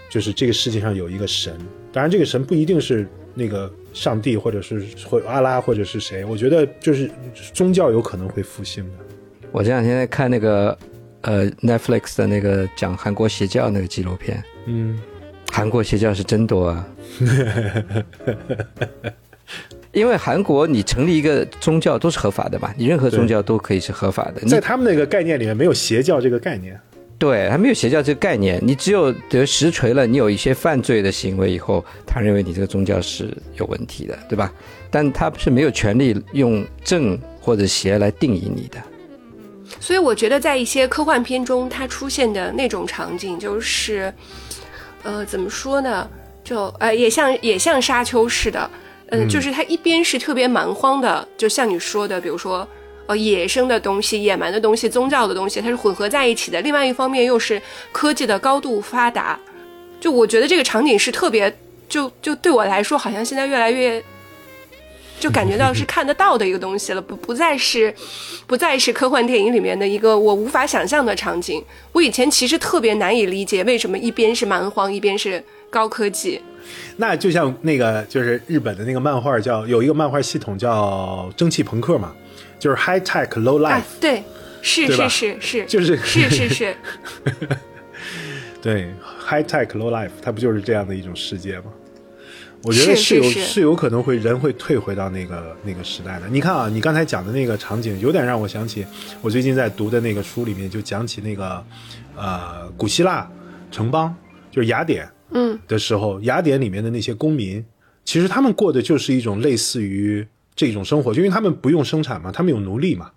就是这个世界上有一个神。当然，这个神不一定是那个上帝，或者是或阿拉，或者是谁。我觉得就是宗教有可能会复兴的。我这两天在看那个呃 Netflix 的那个讲韩国邪教那个纪录片，嗯，韩国邪教是真多啊。[LAUGHS] 因为韩国你成立一个宗教都是合法的嘛，你任何宗教都可以是合法的。在他们那个概念里面，没有邪教这个概念。对，还没有邪教这个概念，你只有得实锤了，你有一些犯罪的行为以后，他认为你这个宗教是有问题的，对吧？但他是没有权利用正或者邪来定义你的。所以我觉得在一些科幻片中，它出现的那种场景，就是，呃，怎么说呢？就呃，也像也像沙丘似的，嗯、就是它一边是特别蛮荒的，就像你说的，比如说。呃，野生的东西、野蛮的东西、宗教的东西，它是混合在一起的。另外一方面，又是科技的高度发达。就我觉得这个场景是特别，就就对我来说，好像现在越来越就感觉到是看得到的一个东西了，不不再是，不再是科幻电影里面的一个我无法想象的场景。我以前其实特别难以理解，为什么一边是蛮荒，一边是高科技。那就像那个，就是日本的那个漫画叫有一个漫画系统叫蒸汽朋克嘛，就是 high tech low life。对，是是 [LAUGHS] 是是，就是是是是。[LAUGHS] 对，high tech low life，它不就是这样的一种世界吗？我觉得是有是有可能会人会退回到那个那个时代的。你看啊，你刚才讲的那个场景，有点让我想起我最近在读的那个书里面，就讲起那个呃古希腊城邦，就是雅典，嗯，的时候，雅典里面的那些公民，其实他们过的就是一种类似于这种生活，就因为他们不用生产嘛，他们有奴隶嘛，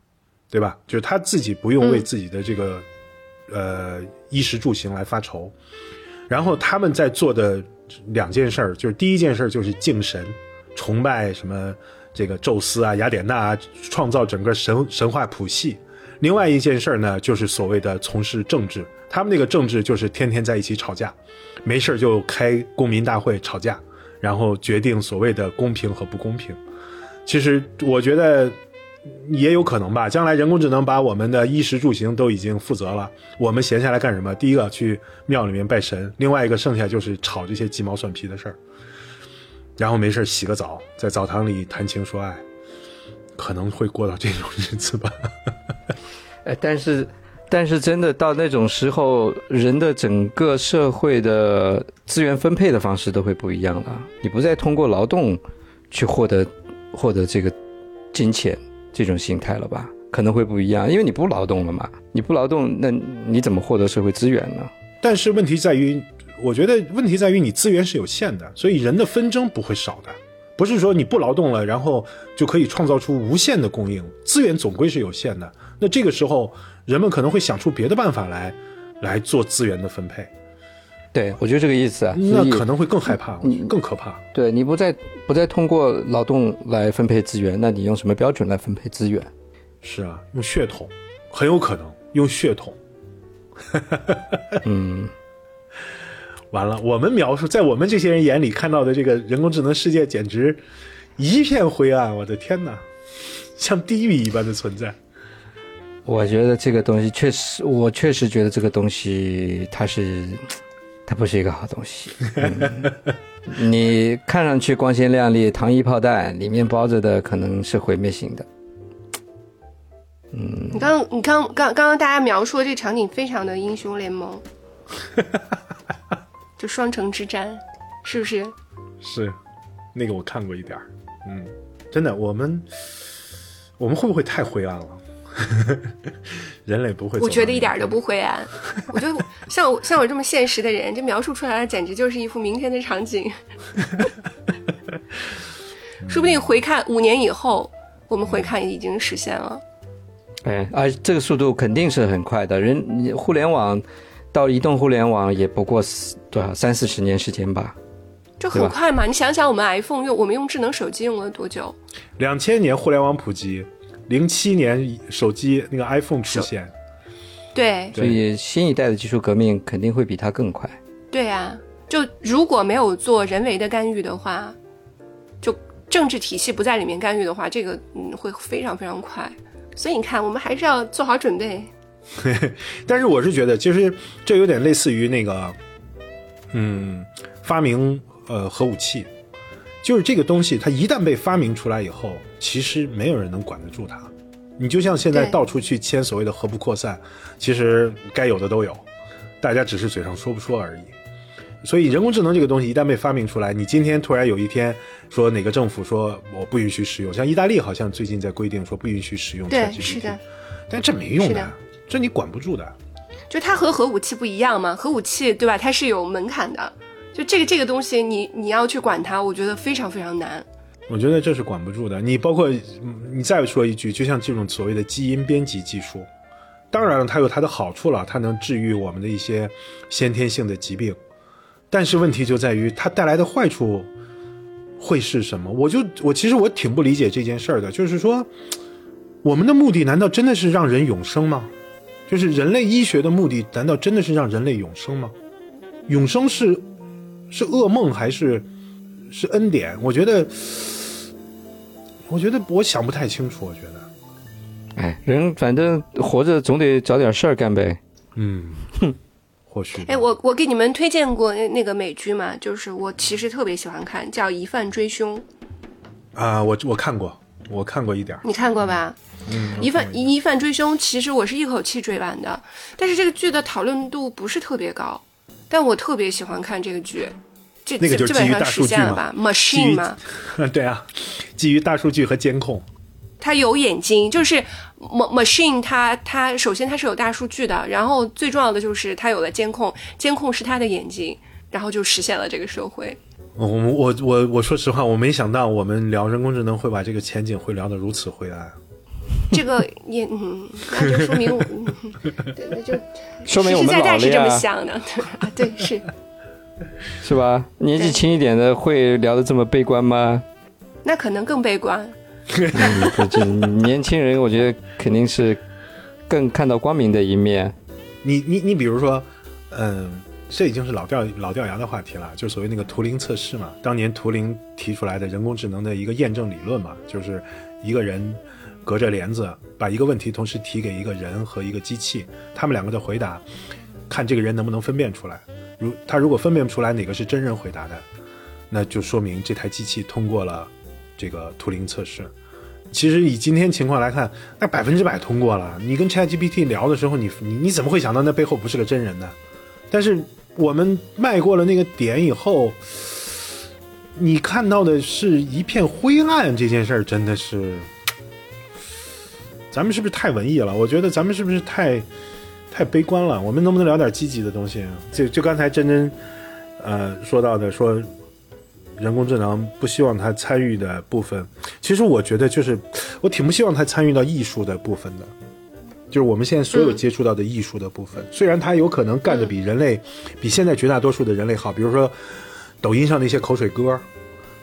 对吧？就是他自己不用为自己的这个、呃衣食住行来发愁，然后他们在做的两件事儿，就是第一件事儿就是敬神，崇拜什么这个宙斯啊、雅典娜啊，创造整个神神话谱系。另外一件事儿呢，就是所谓的从事政治，他们那个政治就是天天在一起吵架，没事儿就开公民大会吵架，然后决定所谓的公平和不公平。其实我觉得也有可能吧，将来人工智能把我们的衣食住行都已经负责了，我们闲下来干什么？第一个去庙里面拜神，另外一个剩下就是吵这些鸡毛蒜皮的事儿，然后没事洗个澡，在澡堂里谈情说爱，可能会过到这种日子吧。[LAUGHS] 哎，但是，但是真的到那种时候，人的整个社会的资源分配的方式都会不一样了。你不再通过劳动去获得获得这个金钱这种心态了吧？可能会不一样，因为你不劳动了嘛。你不劳动，那你怎么获得社会资源呢？但是问题在于，我觉得问题在于你资源是有限的，所以人的纷争不会少的。不是说你不劳动了，然后就可以创造出无限的供应，资源总归是有限的。那这个时候，人们可能会想出别的办法来，来做资源的分配。对，我觉得这个意思啊。那可能会更害怕，更可怕。对你不再不再通过劳动来分配资源，那你用什么标准来分配资源？是啊，用血统，很有可能用血统。嗯。[LAUGHS] 完了，我们描述在我们这些人眼里看到的这个人工智能世界，简直一片灰暗。我的天哪，[LAUGHS] 像地狱一般的存在。我觉得这个东西确实，我确实觉得这个东西它是，它不是一个好东西。嗯、你看上去光鲜亮丽，糖衣炮弹，里面包着的可能是毁灭性的。嗯，你刚你刚刚刚刚大家描述的这个场景非常的英雄联盟。[LAUGHS] 就双城之战，是不是？是，那个我看过一点儿嗯，真的，我们我们会不会太灰暗了？人类不会，我觉得一点都不灰暗。[LAUGHS] 我觉得像我像我这么现实的人，这描述出来的简直就是一幅明天的场景。[LAUGHS] 说不定回看五年以后，我们回看已经实现了。哎，啊这个速度肯定是很快的。人，互联网。到移动互联网也不过多少三四十年时间吧，这很快嘛？你想想，我们 iPhone 用我们用智能手机用了多久？两千年互联网普及，零七年手机那个 iPhone 出现，对，所以新一代的技术革命肯定会比它更快。对呀，就如果没有做人为的干预的话，就政治体系不在里面干预的话，这个嗯会非常非常快。所以你看，我们还是要做好准备。[LAUGHS] 但是我是觉得，其实这有点类似于那个，嗯，发明呃核武器，就是这个东西，它一旦被发明出来以后，其实没有人能管得住它。你就像现在到处去签所谓的核不扩散，其实该有的都有，大家只是嘴上说不说而已。所以人工智能这个东西一旦被发明出来，你今天突然有一天说哪个政府说我不允许使用，像意大利好像最近在规定说不允许使用，对，是的，但这没用的。这你管不住的，就它和核武器不一样嘛？核武器对吧？它是有门槛的，就这个这个东西，你你要去管它，我觉得非常非常难。我觉得这是管不住的。你包括你再说一句，就像这种所谓的基因编辑技术，当然了，它有它的好处了，它能治愈我们的一些先天性的疾病，但是问题就在于它带来的坏处会是什么？我就我其实我挺不理解这件事儿的，就是说。我们的目的难道真的是让人永生吗？就是人类医学的目的难道真的是让人类永生吗？永生是是噩梦还是是恩典？我觉得我觉得我想不太清楚，我觉得，哎，人反正活着总得找点事儿干呗。嗯，哼。或许，哎，我我给你们推荐过那那个美剧嘛，就是我其实特别喜欢看，叫《疑犯追凶》，啊，我我看过，我看过一点儿，你看过吧？嗯，疑犯疑犯追凶，其实我是一口气追完的，但是这个剧的讨论度不是特别高，但我特别喜欢看这个剧，这那个就是基于大上实现了数据嘛吧？Machine 嘛，[LAUGHS] 对啊，基于大数据和监控，它有眼睛，就是 ma- machine 它它首先它是有大数据的，然后最重要的就是它有了监控，监控是它的眼睛，然后就实现了这个社会。我我我我我说实话，我没想到我们聊人工智能会把这个前景会聊得如此灰暗。这个也嗯，那就说明 [LAUGHS] 对，那就说明我实实们老了在在是这么想的，[LAUGHS] 啊对，是。[LAUGHS] 是吧？年纪轻一点的会聊得这么悲观吗？那可能更悲观。嗯，不这年轻人我觉得肯定是更看到光明的一面。你你你比如说，嗯，这已经是老掉老掉牙的话题了，就所谓那个图灵测试嘛，当年图灵提出来的人工智能的一个验证理论嘛，就是一个人隔着帘子把一个问题同时提给一个人和一个机器，他们两个的回答，看这个人能不能分辨出来。如他如果分辨不出来哪个是真人回答的，那就说明这台机器通过了这个图灵测试。其实以今天情况来看，那百分之百通过了。你跟 ChatGPT 聊的时候，你你你怎么会想到那背后不是个真人呢？但是我们迈过了那个点以后，你看到的是一片灰暗。这件事儿真的是，[TSK] 咱们是不是太文艺了？我觉得咱们是不是太太悲观了？我们能不能聊点积极的东西？就就刚才真真呃说到的，说人工智能不希望它参与的部分，其实我觉得就是我挺不希望它参与到艺术的部分的。就是我们现在所有接触到的艺术的部分，虽然它有可能干的比人类，比现在绝大多数的人类好，比如说抖音上那些口水歌，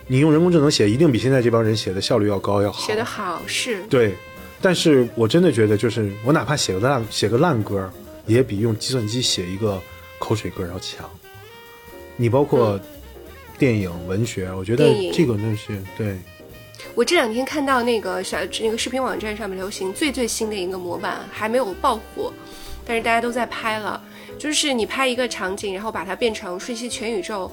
你用人工智能写，一定比现在这帮人写的效率要高要好。写得好是，对，但是我真的觉得，就是我哪怕写个烂写个烂歌，也比用计算机写一个口水歌要强。你包括电影、文学，我觉得这个东西，对，我这两天看到那个小那个视频网站上面流行最最新的一个模板，还没有爆火，但是大家都在拍了。就是你拍一个场景，然后把它变成瞬息全宇宙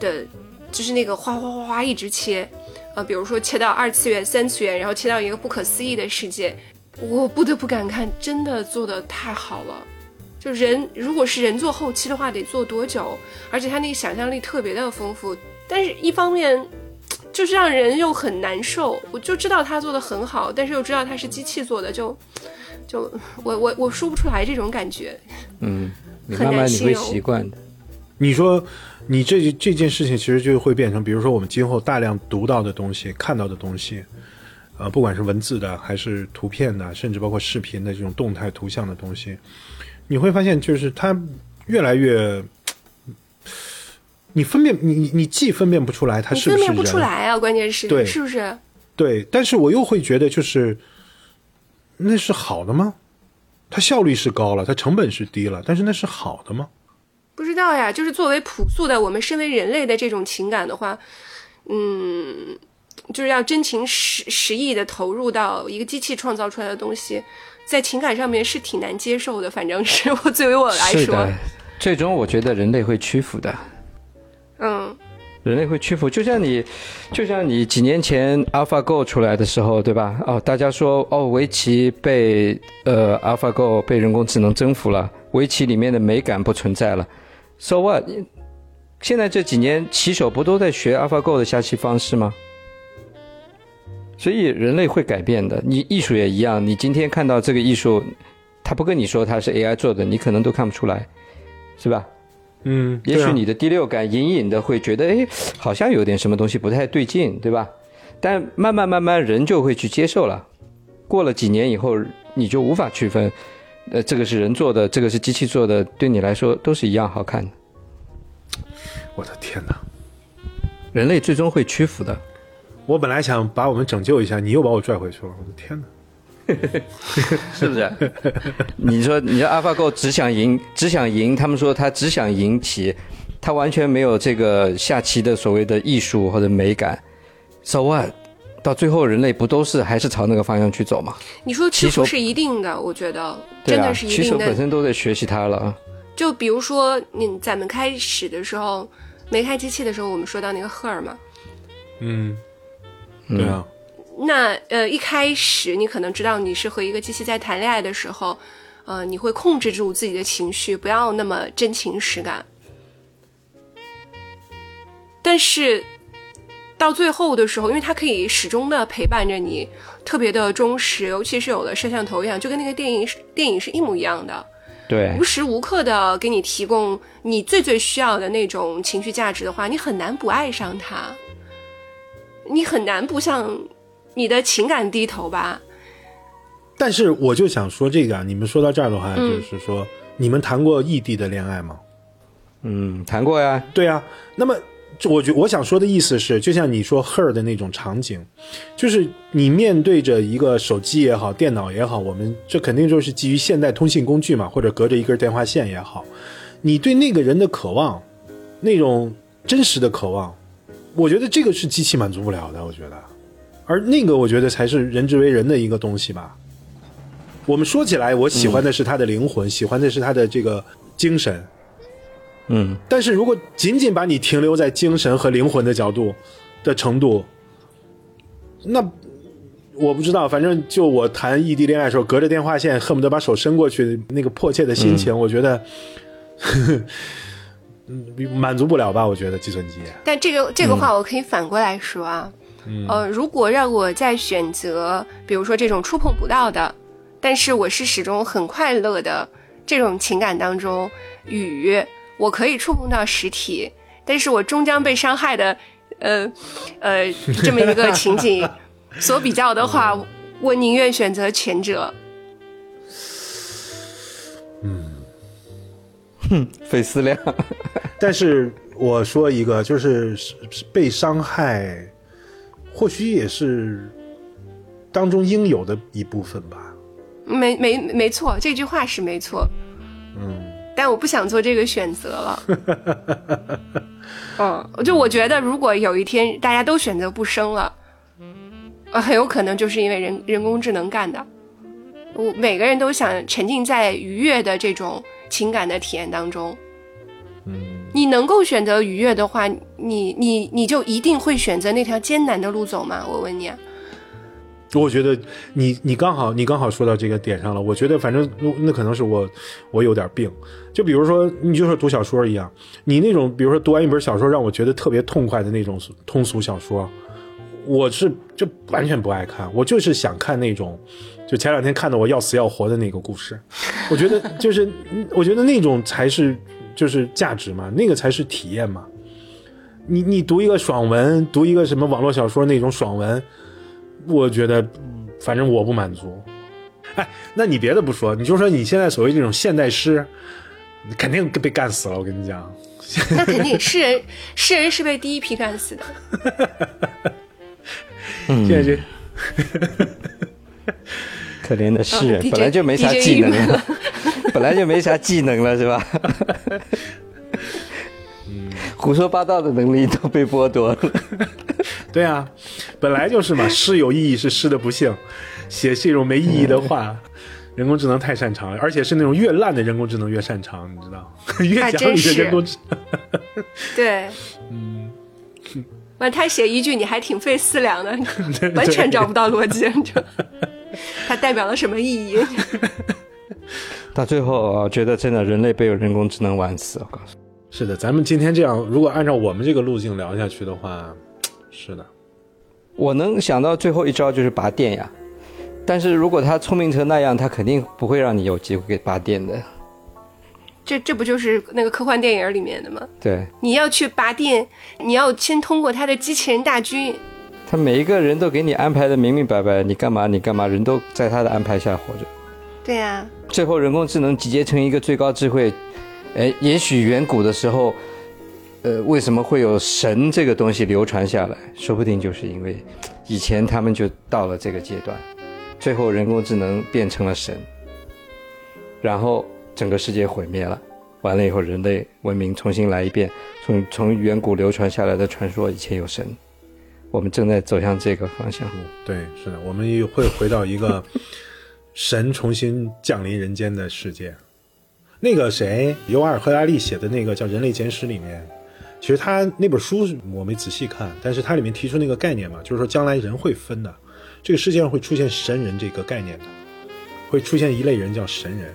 的，就是那个哗哗哗哗一直切，呃，比如说切到二次元、三次元，然后切到一个不可思议的世界，我不得不感叹，真的做的太好了。就人如果是人做后期的话，得做多久？而且他那个想象力特别的丰富，但是一方面就是让人又很难受。我就知道他做的很好，但是又知道他是机器做的，就就我我我说不出来这种感觉。嗯，你慢慢你会习惯的。你说，你这这件事情其实就会变成，比如说我们今后大量读到的东西、看到的东西，呃，不管是文字的还是图片的，甚至包括视频的这种动态图像的东西，你会发现，就是它越来越，你分辨你你你既分辨不出来它你是不是人，分辨不出来啊，关键是对是不是？对，但是我又会觉得，就是那是好的吗？它效率是高了，它成本是低了，但是那是好的吗？不知道呀，就是作为朴素的我们身为人类的这种情感的话，嗯，就是要真情实实意的投入到一个机器创造出来的东西，在情感上面是挺难接受的。[LAUGHS] 反正是我作为我来说最终我觉得人类会屈服的。嗯，人类会屈服，就像你，就像你几年前 AlphaGo 出来的时候，对吧？哦，大家说哦，围棋被呃 AlphaGo 被人工智能征服了，围棋里面的美感不存在了。So what？现在这几年棋手不都在学 AlphaGo 的下棋方式吗？所以人类会改变的，你艺术也一样。你今天看到这个艺术，他不跟你说它是 AI 做的，你可能都看不出来，是吧？嗯，也许你的第六感隐隐的会觉得，哎，好像有点什么东西不太对劲，对吧？但慢慢慢慢人就会去接受了。过了几年以后，你就无法区分，呃，这个是人做的，这个是机器做的，对你来说都是一样好看的。我的天哪！人类最终会屈服的。我本来想把我们拯救一下，你又把我拽回去了。我的天哪！[LAUGHS] 是不是？你说，你说 AlphaGo 只想赢，只想赢，他们说他只想赢棋，他完全没有这个下棋的所谓的艺术或者美感。So what？到最后人类不都是还是朝那个方向去走吗？你说棋手是一定的，我觉得真的是一定的。骑手本身都在学习它了。就比如说，你咱们开始的时候没开机器的时候，我们说到那个赫尔嘛，嗯，对啊，那呃一开始你可能知道你是和一个机器在谈恋爱的时候，呃你会控制住自己的情绪，不要那么真情实感。但是到最后的时候，因为它可以始终的陪伴着你，特别的忠实，尤其是有了摄像头一样，就跟那个电影电影是一模一样的。对无，时无刻的给你提供你最最需要的那种情绪价值的话，你很难不爱上他，你很难不向你的情感低头吧？但是我就想说这个啊，你们说到这儿的话，嗯就是说你们谈过异地的恋爱吗？嗯，谈过呀。对啊，那么我觉我想说的意思是，就像你说 her 的那种场景，就是你面对着一个手机也好，电脑也好，我们这肯定就是基于现代通信工具嘛，或者隔着一根电话线也好，你对那个人的渴望，那种真实的渴望，我觉得这个是机器满足不了的，我觉得，而那个我觉得才是人之为人的一个东西吧。我们说起来，我喜欢的是他的灵魂，喜欢的是他的这个精神，嗯，但是如果仅仅把你停留在精神和灵魂的角度的程度，那我不知道，反正就我谈异地恋爱的时候，隔着电话线恨不得把手伸过去，那个迫切的心情，我觉得，嗯，满足不了吧？我觉得计算机，但这个这个话我可以反过来说啊，呃，如果让我再选择，比如说这种触碰不到的，但是我是始终很快乐的这种情感当中，与我可以触碰到实体，但是我终将被伤害的，呃呃，这么一个情景 [LAUGHS] 所比较的话，我宁愿选择前者。[LAUGHS] 费思量。[LAUGHS] 但是我说一个，就是被伤害，或许也是当中应有的一部分吧。没没没错，这句话是没错。嗯，但我不想做这个选择了。[LAUGHS] 嗯，就我觉得，如果有一天大家都选择不生了，呃，很有可能就是因为人人工智能干的。我每个人都想沉浸在愉悦的这种情感的体验当中。嗯，你能够选择愉悦的话，你你你就一定会选择那条艰难的路走吗？我问你啊。我觉得你你刚好你刚好说到这个点上了。我觉得反正那可能是我我有点病。就比如说，你就说读小说一样，你那种比如说读完一本小说让我觉得特别痛快的那种通俗小说，我是就完全不爱看。我就是想看那种，就前两天看的我要死要活的那个故事。我觉得 [LAUGHS] 就是我觉得那种才是就是价值嘛，那个才是体验嘛。你你读一个爽文，读一个什么网络小说那种爽文。我觉得，反正我不满足。哎，那你别的不说，你就说你现在所谓这种现代诗，肯定被干死了。我跟你讲，那肯定诗人，诗人是被第一批干死的。[LAUGHS] 现在这 [LAUGHS] 可怜的诗人哦本来就没啥技能了，[LAUGHS] 本来就没啥技能了，是吧？[LAUGHS] 胡说八道的能力都被剥夺了。[LAUGHS] 对啊，本来就是嘛，诗有意义是诗的不幸，写这种没意义的话，人工智能太擅长了，而且是那种越烂的人工智能越擅长，你知道？越讲你的人工智能，对，嗯，完他写一句你还挺费思量的，完全找不到逻辑，你知道？它代表了什么意义？[LAUGHS] 到最后啊，觉得真的人类被人工智能玩死，我告诉你。是的，咱们今天这样，如果按照我们这个路径聊下去的话，是的，我能想到最后一招就是拔电呀，但是如果他聪明成那样，他肯定不会让你有机会给拔电的。这这不就是那个科幻电影里面的吗？对你要去拔电，你要先通过他的机器人大军。他每一个人都给你安排的明明白白，你干嘛你干嘛，人都在他的安排下活着。对呀、最后人工智能集结成一个最高智慧，哎，也许远古的时候，呃，为什么会有神这个东西流传下来？说不定就是因为以前他们就到了这个阶段，最后人工智能变成了神，然后整个世界毁灭了，完了以后人类文明重新来一遍，从从远古流传下来的传说以前有神，我们正在走向这个方向。对，是的，我们也会回到一个 [LAUGHS] 神重新降临人间的世界。那个谁，尤瓦尔·赫拉利写的那个叫《人类简史》里面，其实他那本书我没仔细看，但是它里面提出那个概念嘛，就是说将来人会分的，这个世界上会出现神人这个概念的，会出现一类人叫神人，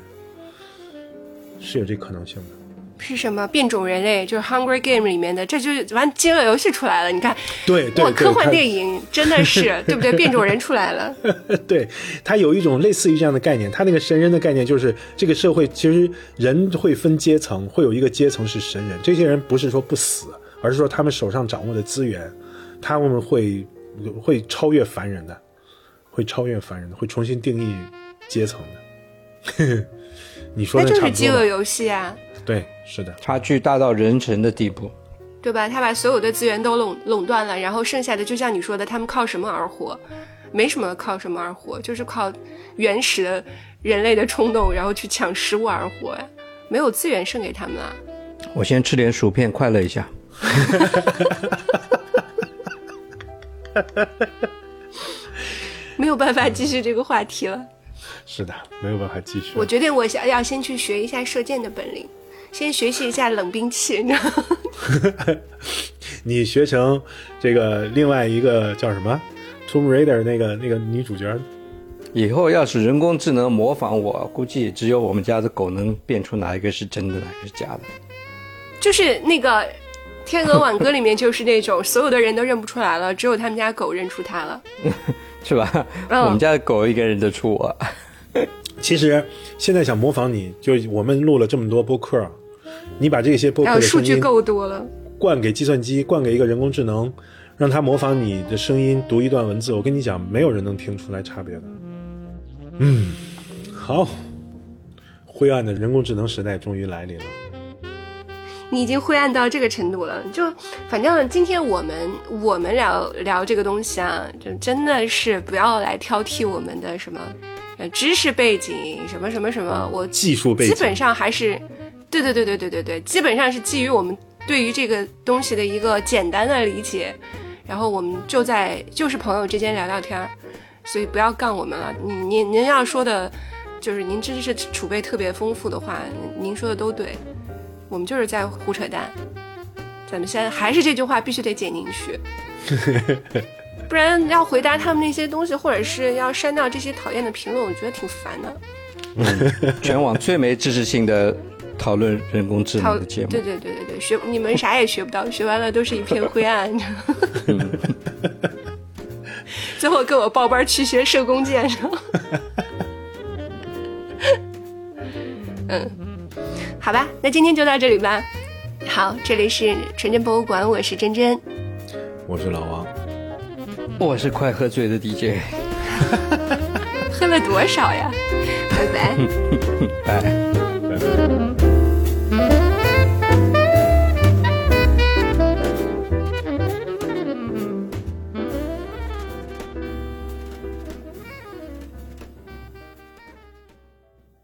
是有这可能性的。是什么变种人类？就是《Hungry Game》里面的，这就完饥饿游戏出来了。你看，对对科幻电影真的是 [LAUGHS] 对不对？变种人出来了，[LAUGHS] 对，它有一种类似于这样的概念。它那个神人的概念就是，这个社会其实人会分阶层，会有一个阶层是神人。这些人不是说不死，而是说他们手上掌握的资源，他们会会超越凡人的，会超越凡人的，会重新定义阶层的。[LAUGHS] 你说那的就是。饥饿游戏啊，对，是的，差距大到人神的地步。对吧？他把所有的资源都垄垄断了，然后剩下的就像你说的，他们靠什么而活？没什么靠什么而活，就是靠原始的人类的冲动，然后去抢食物而活呀。没有资源剩给他们啊。我先吃点薯片快乐一下。[LAUGHS] 没有办法继续这个话题了。是的，没有办法继续。我决定我想要先去学一下射箭的本领，先学习一下冷兵器，你知道吗？你学成这个另外一个叫什么《Tomb Raider》那个那个女主角，以后要是人工智能模仿我，估计只有我们家的狗能辨出哪一个是真的，哪个是假的。就是那个《天鹅挽歌》里面就是那种所有的人都认不出来了，只有他们家狗认出他了。[LAUGHS] 是吧？嗯我们家的狗一个认得出我。[LAUGHS] 其实现在想模仿你，就我们录了这么多播客，你把这些播客的数据够多了，灌给计算机，灌给一个人工智能，让它模仿你的声音读一段文字，我跟你讲，没有人能听出来差别的。嗯，好，灰暗的人工智能时代终于来临了。你已经灰暗到这个程度了。就反正今天我们我们聊聊这个东西啊，就真的是不要来挑剔我们的什么呃知识背景，什么什么什么，我技术背景，基本上还是，对对对对对对对，基本上是基于我们对于这个东西的一个简单的理解，然后我们就在就是朋友之间聊聊天儿，所以不要杠我们了。您您您要说的，就是您知识储备特别丰富的话，您说的都对，我们就是在胡扯淡。咱们现在还是这句话，必须得剪进去。[LAUGHS] 不然要回答他们那些东西，或者是要删掉这些讨厌的评论，我觉得挺烦的。全网最没知识性的讨论人工智能的节目对。对对对对，学你们啥也学不到，学完了都是一片灰暗。[LAUGHS] 最后跟我报班去学射弓箭，是吧？嗯，好吧，那今天就到这里吧。好，这里是纯真博物馆，我是真真，我是老王，我是快喝醉的 DJ，[LAUGHS] 喝了多少呀？拜拜。[LAUGHS] 拜。